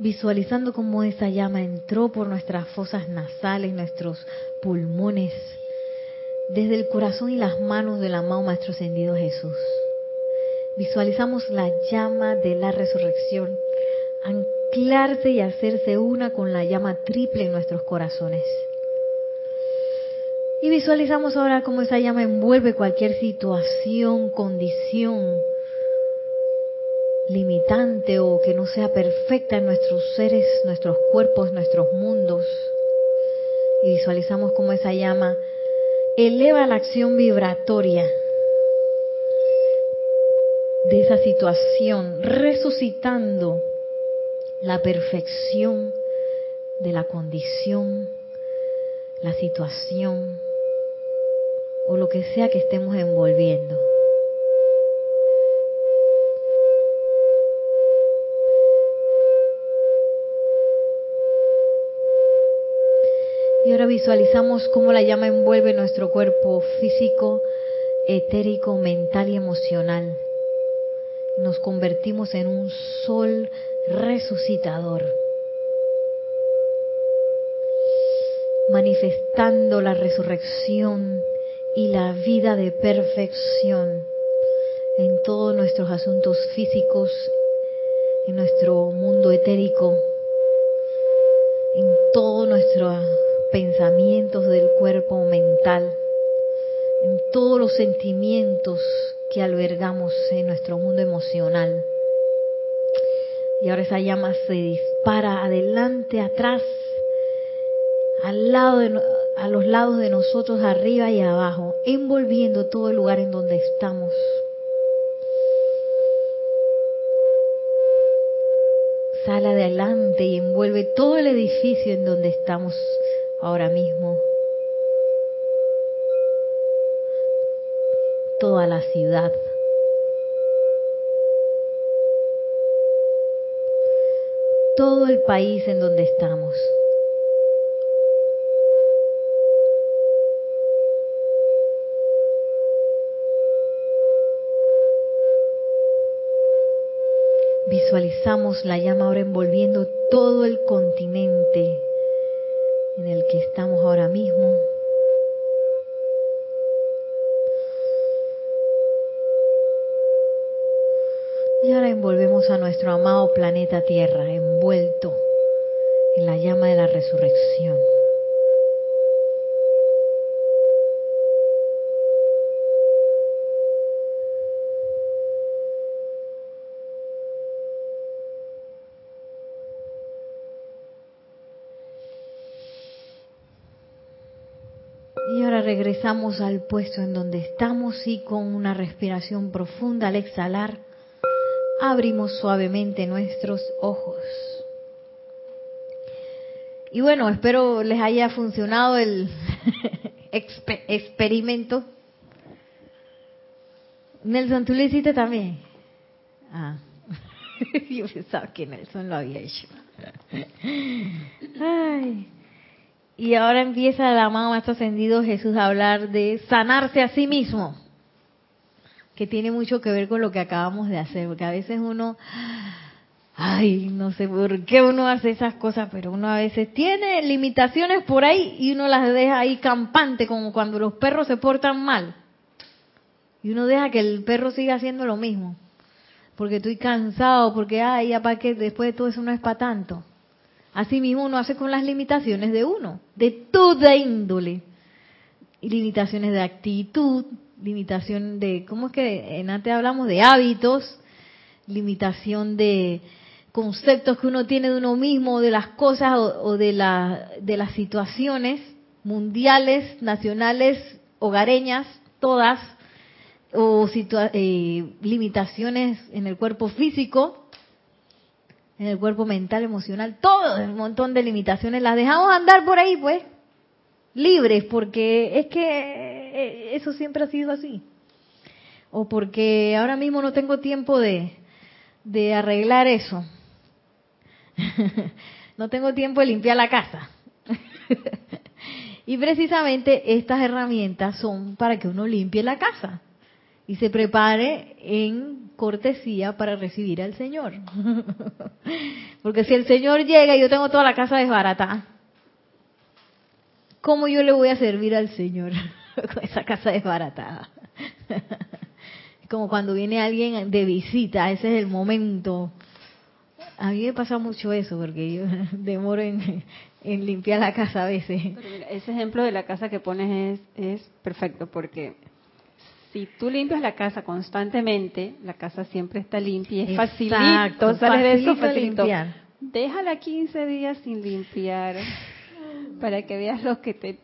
visualizando cómo esa llama entró por nuestras fosas nasales, nuestros pulmones desde el corazón y las manos del amado Maestro Ascendido Jesús. Visualizamos la llama de la resurrección anclarse y hacerse una con la llama triple en nuestros corazones. Y visualizamos ahora cómo esa llama envuelve cualquier situación, condición limitante o que no sea perfecta en nuestros seres, nuestros cuerpos, nuestros mundos. Y visualizamos cómo esa llama eleva la acción vibratoria de esa situación, resucitando la perfección de la condición, la situación o lo que sea que estemos envolviendo. Y ahora visualizamos cómo la llama envuelve nuestro cuerpo físico, etérico, mental y emocional. Nos convertimos en un sol resucitador, manifestando la resurrección y la vida de perfección en todos nuestros asuntos físicos, en nuestro mundo etérico, en todo nuestro pensamientos del cuerpo mental, en todos los sentimientos que albergamos en nuestro mundo emocional. Y ahora esa llama se dispara adelante, atrás, al lado de, a los lados de nosotros, arriba y abajo, envolviendo todo el lugar en donde estamos. Sale adelante y envuelve todo el edificio en donde estamos ahora mismo. Toda la ciudad. Todo el país en donde estamos. Visualizamos la llama ahora envolviendo todo el continente en el que estamos ahora mismo. Y ahora envolvemos a nuestro amado planeta Tierra, envuelto en la llama de la resurrección. Y ahora regresamos al puesto en donde estamos y con una respiración profunda al exhalar, abrimos suavemente nuestros ojos. Y bueno, espero les haya funcionado el (laughs) experimento. Nelson, ¿tú lo hiciste también? Ah, (laughs) yo pensaba que Nelson lo había hecho. Ay. Y ahora empieza el amado Maestro Ascendido Jesús a hablar de sanarse a sí mismo, que tiene mucho que ver con lo que acabamos de hacer, porque a veces uno, ay, no sé por qué uno hace esas cosas, pero uno a veces tiene limitaciones por ahí y uno las deja ahí campante, como cuando los perros se portan mal. Y uno deja que el perro siga haciendo lo mismo, porque estoy cansado, porque, ay, ya para que después de todo eso no es para tanto. Así mismo uno hace con las limitaciones de uno, de toda índole. Limitaciones de actitud, limitación de, ¿cómo es que en antes hablamos de hábitos? Limitación de conceptos que uno tiene de uno mismo, de las cosas o, de las situaciones mundiales, nacionales, hogareñas, todas, o eh, limitaciones en el cuerpo físico, en el cuerpo mental, emocional, todo, un montón de limitaciones, las dejamos andar por ahí, pues, libres, porque es que eh, eso siempre ha sido así. O porque ahora mismo no tengo tiempo de, de arreglar eso. (laughs) no tengo tiempo de limpiar la casa. (laughs) y precisamente estas herramientas son para que uno limpie la casa y se prepare en cortesía para recibir al Señor. (laughs) Porque si el Señor llega y yo tengo toda la casa desbaratada, ¿cómo yo le voy a servir al Señor (laughs) con esa casa desbaratada? (laughs) Como cuando viene alguien de visita, ese es el momento. A mí me pasa mucho eso, porque yo demoro en, limpiar la casa a veces. ese ejemplo de la casa que pones es, es perfecto, porque si tú limpias la casa constantemente, la casa siempre está limpia, es facilito, sales de eso facilito. Déjala 15 días sin limpiar para que veas lo que te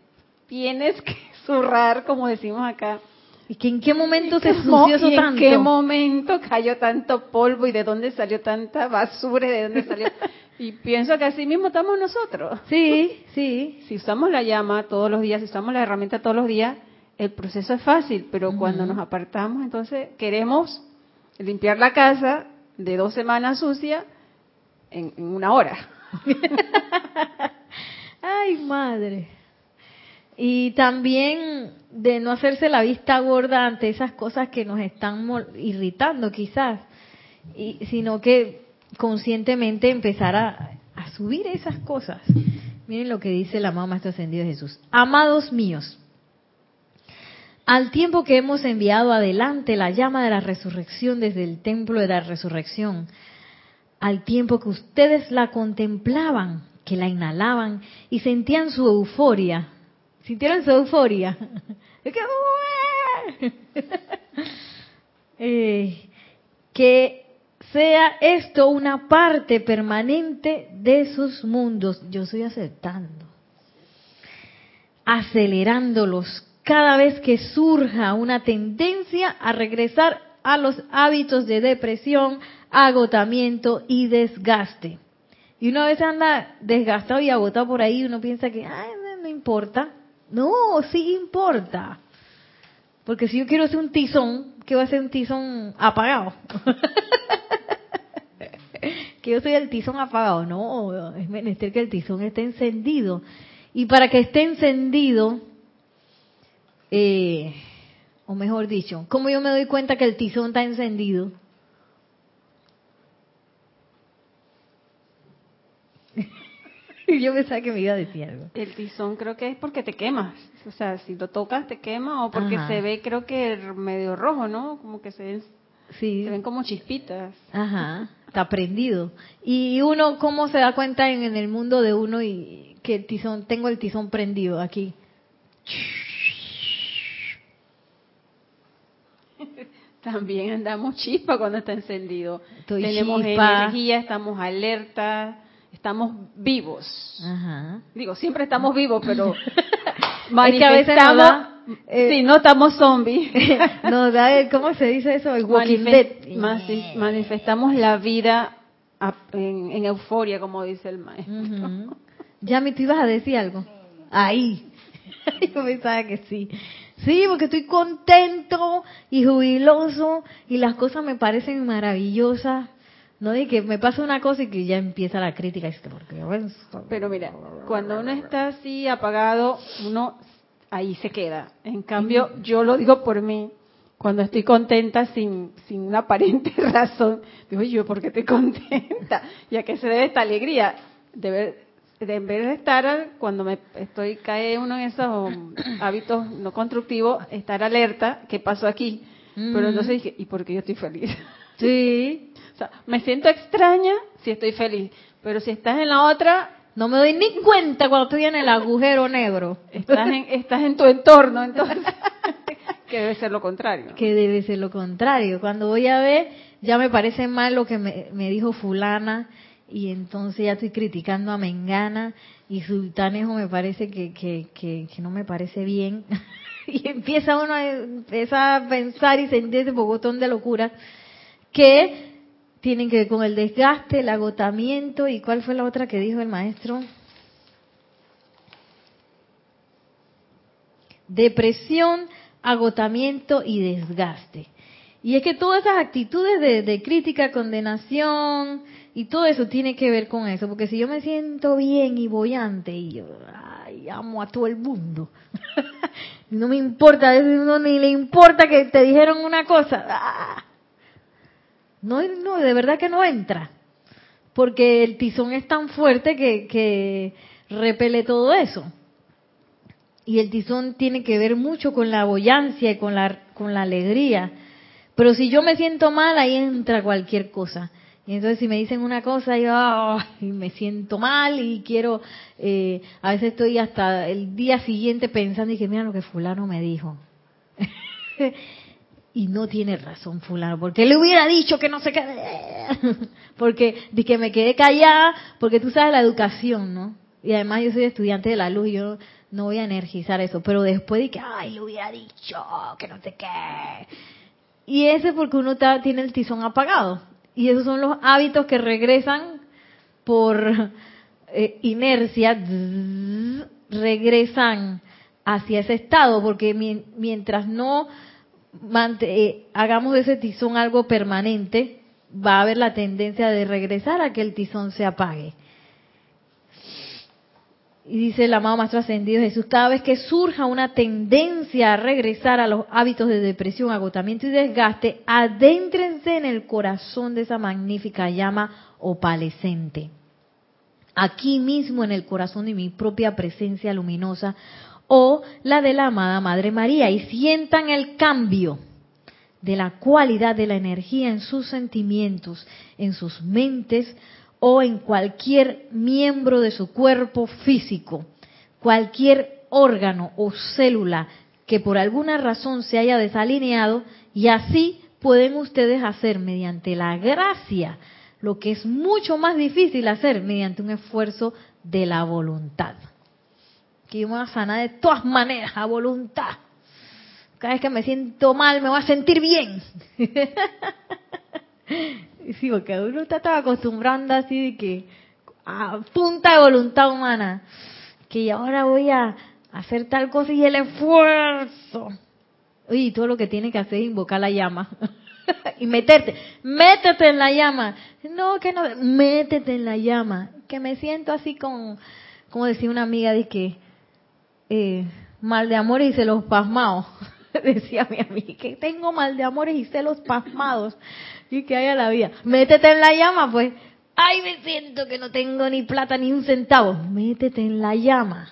tienes que (laughs) zurrar, como decimos acá. ¿Y que en qué momento se sució eso tanto? ¿En qué momento cayó tanto polvo y de dónde salió tanta basura y de dónde salió? (laughs) y pienso que así mismo estamos nosotros. Sí, (laughs) sí. Si usamos la llama todos los días, si usamos la herramienta todos los días, el proceso es fácil, pero cuando nos apartamos, entonces queremos limpiar la casa de dos semanas sucia en, una hora. (laughs) Ay, madre. Y también de no hacerse la vista gorda ante esas cosas que nos están irritando quizás, y, sino que conscientemente empezar a, a subir esas cosas. Miren lo que dice la mamá Maestro Ascendido de Jesús. Amados míos, al tiempo que hemos enviado adelante la llama de la resurrección desde el templo de la resurrección, al tiempo que ustedes la contemplaban, que la inhalaban y sentían su euforia. ¿Sintieron su euforia? (laughs) (laughs) eh, que sea esto una parte permanente de sus mundos. Yo estoy aceptando, acelerándolos cada vez que surja una tendencia a regresar a los hábitos de depresión, agotamiento y desgaste. Y una vez anda desgastado y agotado por ahí, uno piensa que, ay, no, importa. No, sí importa. Porque si yo quiero ser un tizón, ¿qué va a ser un tizón apagado? (laughs) que yo soy el tizón apagado. No, es menester que el tizón esté encendido. Y para que esté encendido, eh, o mejor dicho, ¿cómo yo me doy cuenta que el tizón está encendido? (laughs) yo pensaba que me iba a decir algo. El tizón creo que es porque te quemas. O sea, si lo tocas te quema o porque se ve creo que medio rojo, ¿no? Como que se ven, sí. se ven como chispitas. Ajá, está prendido. Y uno, ¿cómo se da cuenta en, en el mundo de uno y que el tizón, tengo el tizón prendido aquí? También andamos chispa cuando está encendido. Tenemos energía, estamos alerta, estamos vivos. Digo, siempre estamos vivos, pero (laughs) (laughs) manifestamos, eh, si no estamos zombies. (laughs) da, ¿cómo se dice eso? El walking manifestamos la vida en, euforia, como dice el maestro. Me tú ibas a decir algo. Ahí. Yo pensaba que sí. Sí, porque estoy contento y jubiloso y las cosas me parecen maravillosas. No de que me pasa una cosa y que ya empieza la crítica. Pero mira, cuando uno está así apagado, uno ahí se queda. En cambio, yo lo digo por mí, cuando estoy contenta sin, sin una aparente (laughs) razón, digo, yo, ¿por qué estoy contenta? ¿Y a qué se debe esta alegría? Debe, en vez de estar, cuando me estoy, cae uno en esos (coughs) hábitos no constructivos, estar alerta, ¿qué pasó aquí? Pero entonces dije, ¿y por qué yo estoy feliz? (laughs) Sí. o sea, me siento extraña si estoy feliz, pero si estás en la otra... No me doy ni cuenta cuando estoy en el agujero negro. Estás en, estás en tu entorno, entonces... (laughs) que debe ser lo contrario. Que debe ser lo contrario. Cuando voy a ver, ya me parece mal lo que me, me dijo fulana y entonces ya estoy criticando a Mengana y Sultanejo me parece que, que, que, no me parece bien. (laughs) y empieza uno a, a pensar y sentir ese bogotón de locura que tienen que ver con el desgaste, el agotamiento y cuál fue la otra que dijo el maestro. Depresión, agotamiento y desgaste. Y es que todas esas actitudes de, de crítica, condenación, y todo eso tiene que ver con eso, porque si yo me siento bien y boyante y yo ay, amo a todo el mundo, (laughs) no me importa, no ni le importa que te dijeron una cosa, ah, no, no, de verdad que no entra, porque el tizón es tan fuerte que, que repele todo eso. Y el tizón tiene que ver mucho con la boyancia y con la, con la alegría. Pero si yo me siento mal, ahí entra cualquier cosa. Y entonces si me dicen una cosa, yo me siento mal y quiero, eh, a veces estoy hasta el día siguiente pensando y que mira lo que fulano me dijo. (laughs) y no tiene razón fulano, porque le hubiera dicho que no se quede, (laughs) porque de que me quedé callada, porque tú sabes la educación, ¿no? Y además yo soy estudiante de la luz y yo no voy a energizar eso, pero después de que, ay, le hubiera dicho que no sé qué. Y ese es porque uno está, tiene el tizón apagado. Y esos son los hábitos que regresan por eh, inercia, regresan hacia ese estado, porque mientras no eh, hagamos de ese tizón algo permanente, va a haber la tendencia de regresar a que el tizón se apague. Y dice el amado Maestro Ascendido Jesús, cada vez que surja una tendencia a regresar a los hábitos de depresión, agotamiento y desgaste, adéntrense en el corazón de esa magnífica llama opalescente. Aquí mismo en el corazón de mi propia presencia luminosa o la de la amada Madre María y sientan el cambio de la cualidad de la energía en sus sentimientos, en sus mentes, o en cualquier miembro de su cuerpo físico, cualquier órgano o célula que por alguna razón se haya desalineado y así pueden ustedes hacer mediante la gracia lo que es mucho más difícil hacer mediante un esfuerzo de la voluntad. Que yo me voy a sanar de todas maneras, a voluntad. Cada vez que me siento mal, me voy a sentir bien. (laughs) (laughs) Sí, porque uno está acostumbrando así de que a punta de voluntad humana, que ahora voy a hacer tal cosa y el esfuerzo. Oye, todo lo que tiene que hacer es invocar la llama. (laughs) y meterte, métete en la llama. No, que no, métete en la llama. Que me siento así con, como decía una amiga, de que eh, mal de amores y celos pasmados. (laughs) (laughs) decía mi amiga, que tengo mal de amores y celos pasmados y que haya la vida. Métete en la llama, pues. Ay, me siento que no tengo ni plata ni un centavo. Métete en la llama.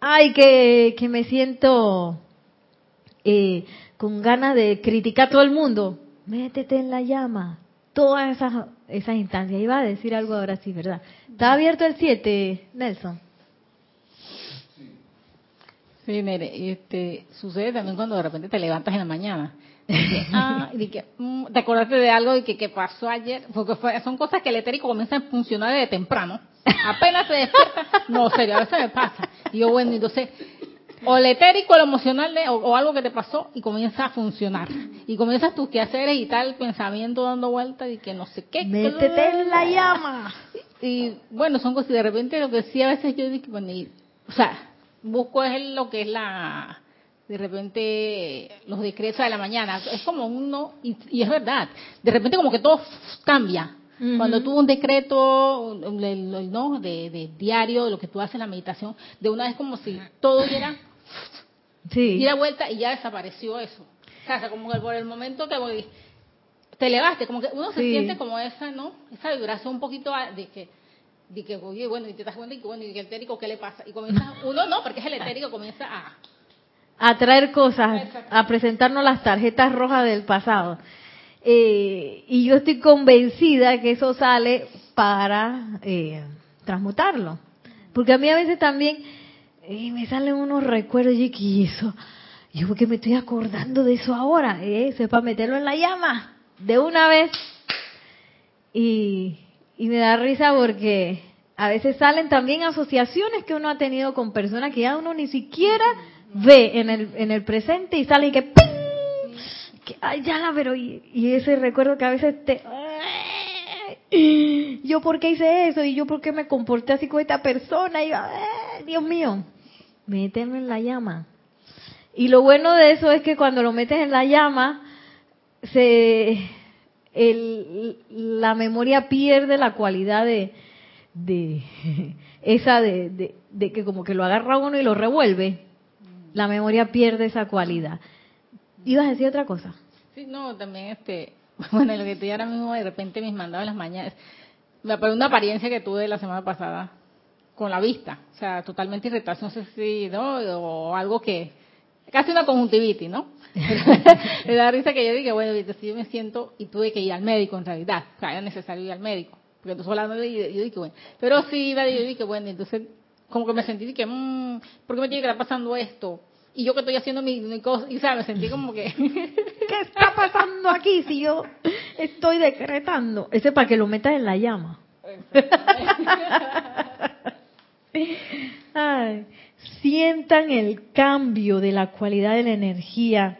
Ay, que, que me siento eh, con ganas de criticar a todo el mundo. Métete en la llama. Todas esas, esas instancias. Iba a decir algo ahora sí, ¿verdad? ¿Está abierto el 7, Nelson? Sí, Nere, este, sucede también cuando de repente te levantas en la mañana (laughs) ah, y que, mm, te acordaste de algo y que, que pasó ayer, porque son cosas que el etérico comienza a funcionar desde temprano. Apenas se despierta, (laughs) no, serio, a veces me pasa. Y yo, bueno, entonces, o el etérico, el emocional o, algo que te pasó y comienza a funcionar. Y comienzas tus quehaceres y tal, pensamiento dando vueltas y que no sé qué. Métete en la llama. Y bueno, son cosas, de repente lo que sí a veces yo digo, bueno, o sea, busco es lo que es la, de repente los decretos de la mañana. Es como uno, y, y es verdad, de repente como que todo cambia cuando tuvo un decreto ¿no? de, diario, de lo que tú haces en la meditación, de una vez como si todo diera, sí. diera vuelta y ya desapareció eso. O sea, como que por el momento que voy, te elevaste, como que uno se siente como esa, ¿no? Esa vibración un poquito de que, de que oye, bueno, y te das cuenta y que, bueno, y el etérico, ¿qué le pasa? Y comienza, (laughs) uno no, porque es el etérico, comienza a... A traer cosas, a presentarnos las tarjetas rojas del pasado. Eh, y yo estoy convencida que eso sale para eh, transmutarlo. Porque a mí a veces también eh, me salen unos recuerdos y eso, yo porque me estoy acordando de eso ahora, eso es para meterlo en la llama de una vez. Y, y me da risa porque a veces salen también asociaciones que uno ha tenido con personas que ya uno ni siquiera ve en el, en el presente y salen que ¡ping! ay, ya, pero y, ese recuerdo que a veces te... Yo por qué hice eso y yo por qué me comporté así con esta persona y Dios mío, méteme en la llama. Y lo bueno de eso es que cuando lo metes en la llama, se, el, la memoria pierde la cualidad de, de (laughs) esa de, de, de, que como que lo agarra uno y lo revuelve. La memoria pierde esa cualidad. ¿Ibas a decir otra cosa? Sí, no, también este, (laughs) bueno, lo que estoy ahora mismo de repente mis mandados en las mañanas, me una apariencia que tuve la semana pasada con la vista, o sea, totalmente irritación, no sé si, ¿no? O algo que, casi una conjuntivitis, ¿no? Me da risa que yo dije, bueno, si yo me siento y tuve que ir al médico en realidad, o sea, era necesario ir al médico, porque tú hablando y yo dije, bueno, pero sí yo dije, bueno, entonces como que me sentí que, mmm, ¿por qué me tiene que estar pasando esto? y yo que estoy haciendo mi, cosa, y sabes, me sentí como que... (laughs) ¿Qué está pasando aquí si yo estoy decretando? Ese para que lo metas en la llama. (laughs) Ay, sientan el cambio de la cualidad de la energía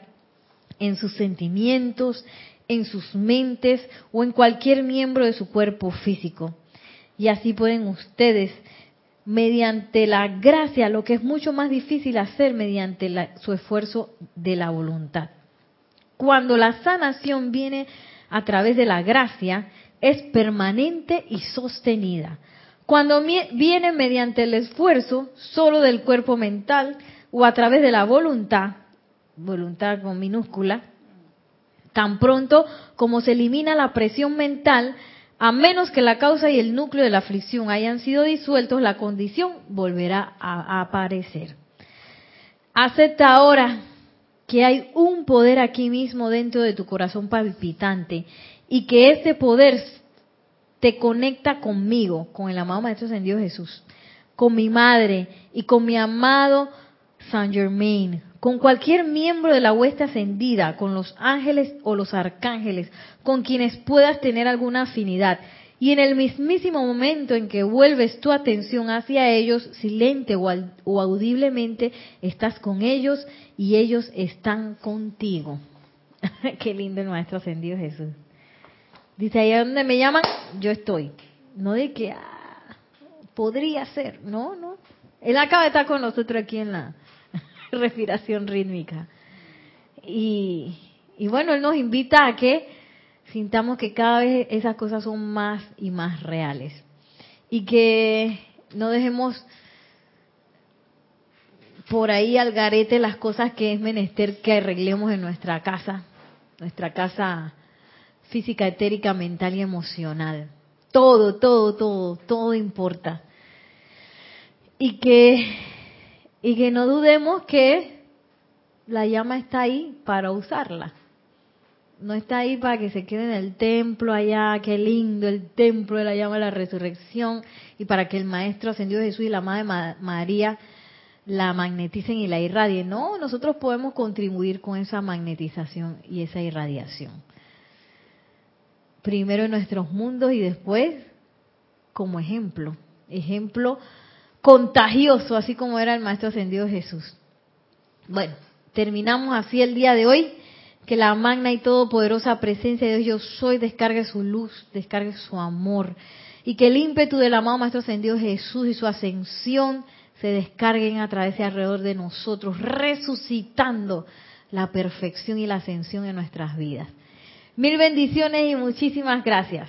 en sus sentimientos, en sus mentes o en cualquier miembro de su cuerpo físico. Y así pueden ustedes mediante la gracia, lo que es mucho más difícil hacer mediante su esfuerzo de la voluntad. Cuando la sanación viene a través de la gracia, es permanente y sostenida. Cuando viene mediante el esfuerzo solo del cuerpo mental o a través de la voluntad, voluntad con minúscula, tan pronto como se elimina la presión mental, a menos que la causa y el núcleo de la aflicción hayan sido disueltos, la condición volverá a aparecer. Acepta ahora que hay un poder aquí mismo dentro de tu corazón palpitante y que ese poder te conecta conmigo, con el amado Maestro Ascendido Jesús, con mi madre y con mi amado Saint Germain, con cualquier miembro de la hueste ascendida, con los ángeles o los arcángeles, con quienes puedas tener alguna afinidad. Y en el mismísimo momento en que vuelves tu atención hacia ellos, silente o audiblemente, estás con ellos y ellos están contigo. (laughs) Qué lindo el Maestro Ascendido Jesús. Dice, ahí donde me llaman, yo estoy. No de que ah, podría ser, no, no. Él acaba de estar con nosotros aquí en la, (laughs) respiración rítmica. Y, bueno, Él nos invita a que sintamos que cada vez esas cosas son más y más reales. Y que no dejemos por ahí al garete las cosas que es menester que arreglemos en nuestra casa, nuestra casa física, etérica, mental y emocional. Todo, todo, todo, todo importa. Y que y que no dudemos que la llama está ahí para usarla. No está ahí para que se quede en el templo allá, qué lindo el templo de la llama de la resurrección, y para que el Maestro Ascendido Jesús y la Madre María la magneticen y la irradien. No, nosotros podemos contribuir con esa magnetización y esa irradiación. Primero en nuestros mundos y después como ejemplo. Ejemplo contagioso, así como era el Maestro Ascendido Jesús. Bueno, terminamos así el día de hoy. Que la magna y todopoderosa presencia de Dios yo soy descargue su luz, descargue su amor. Y que el ímpetu del amado Maestro Ascendido Jesús y su ascensión se descarguen a través y alrededor de nosotros, resucitando la perfección y la ascensión en nuestras vidas. Mil bendiciones y muchísimas gracias.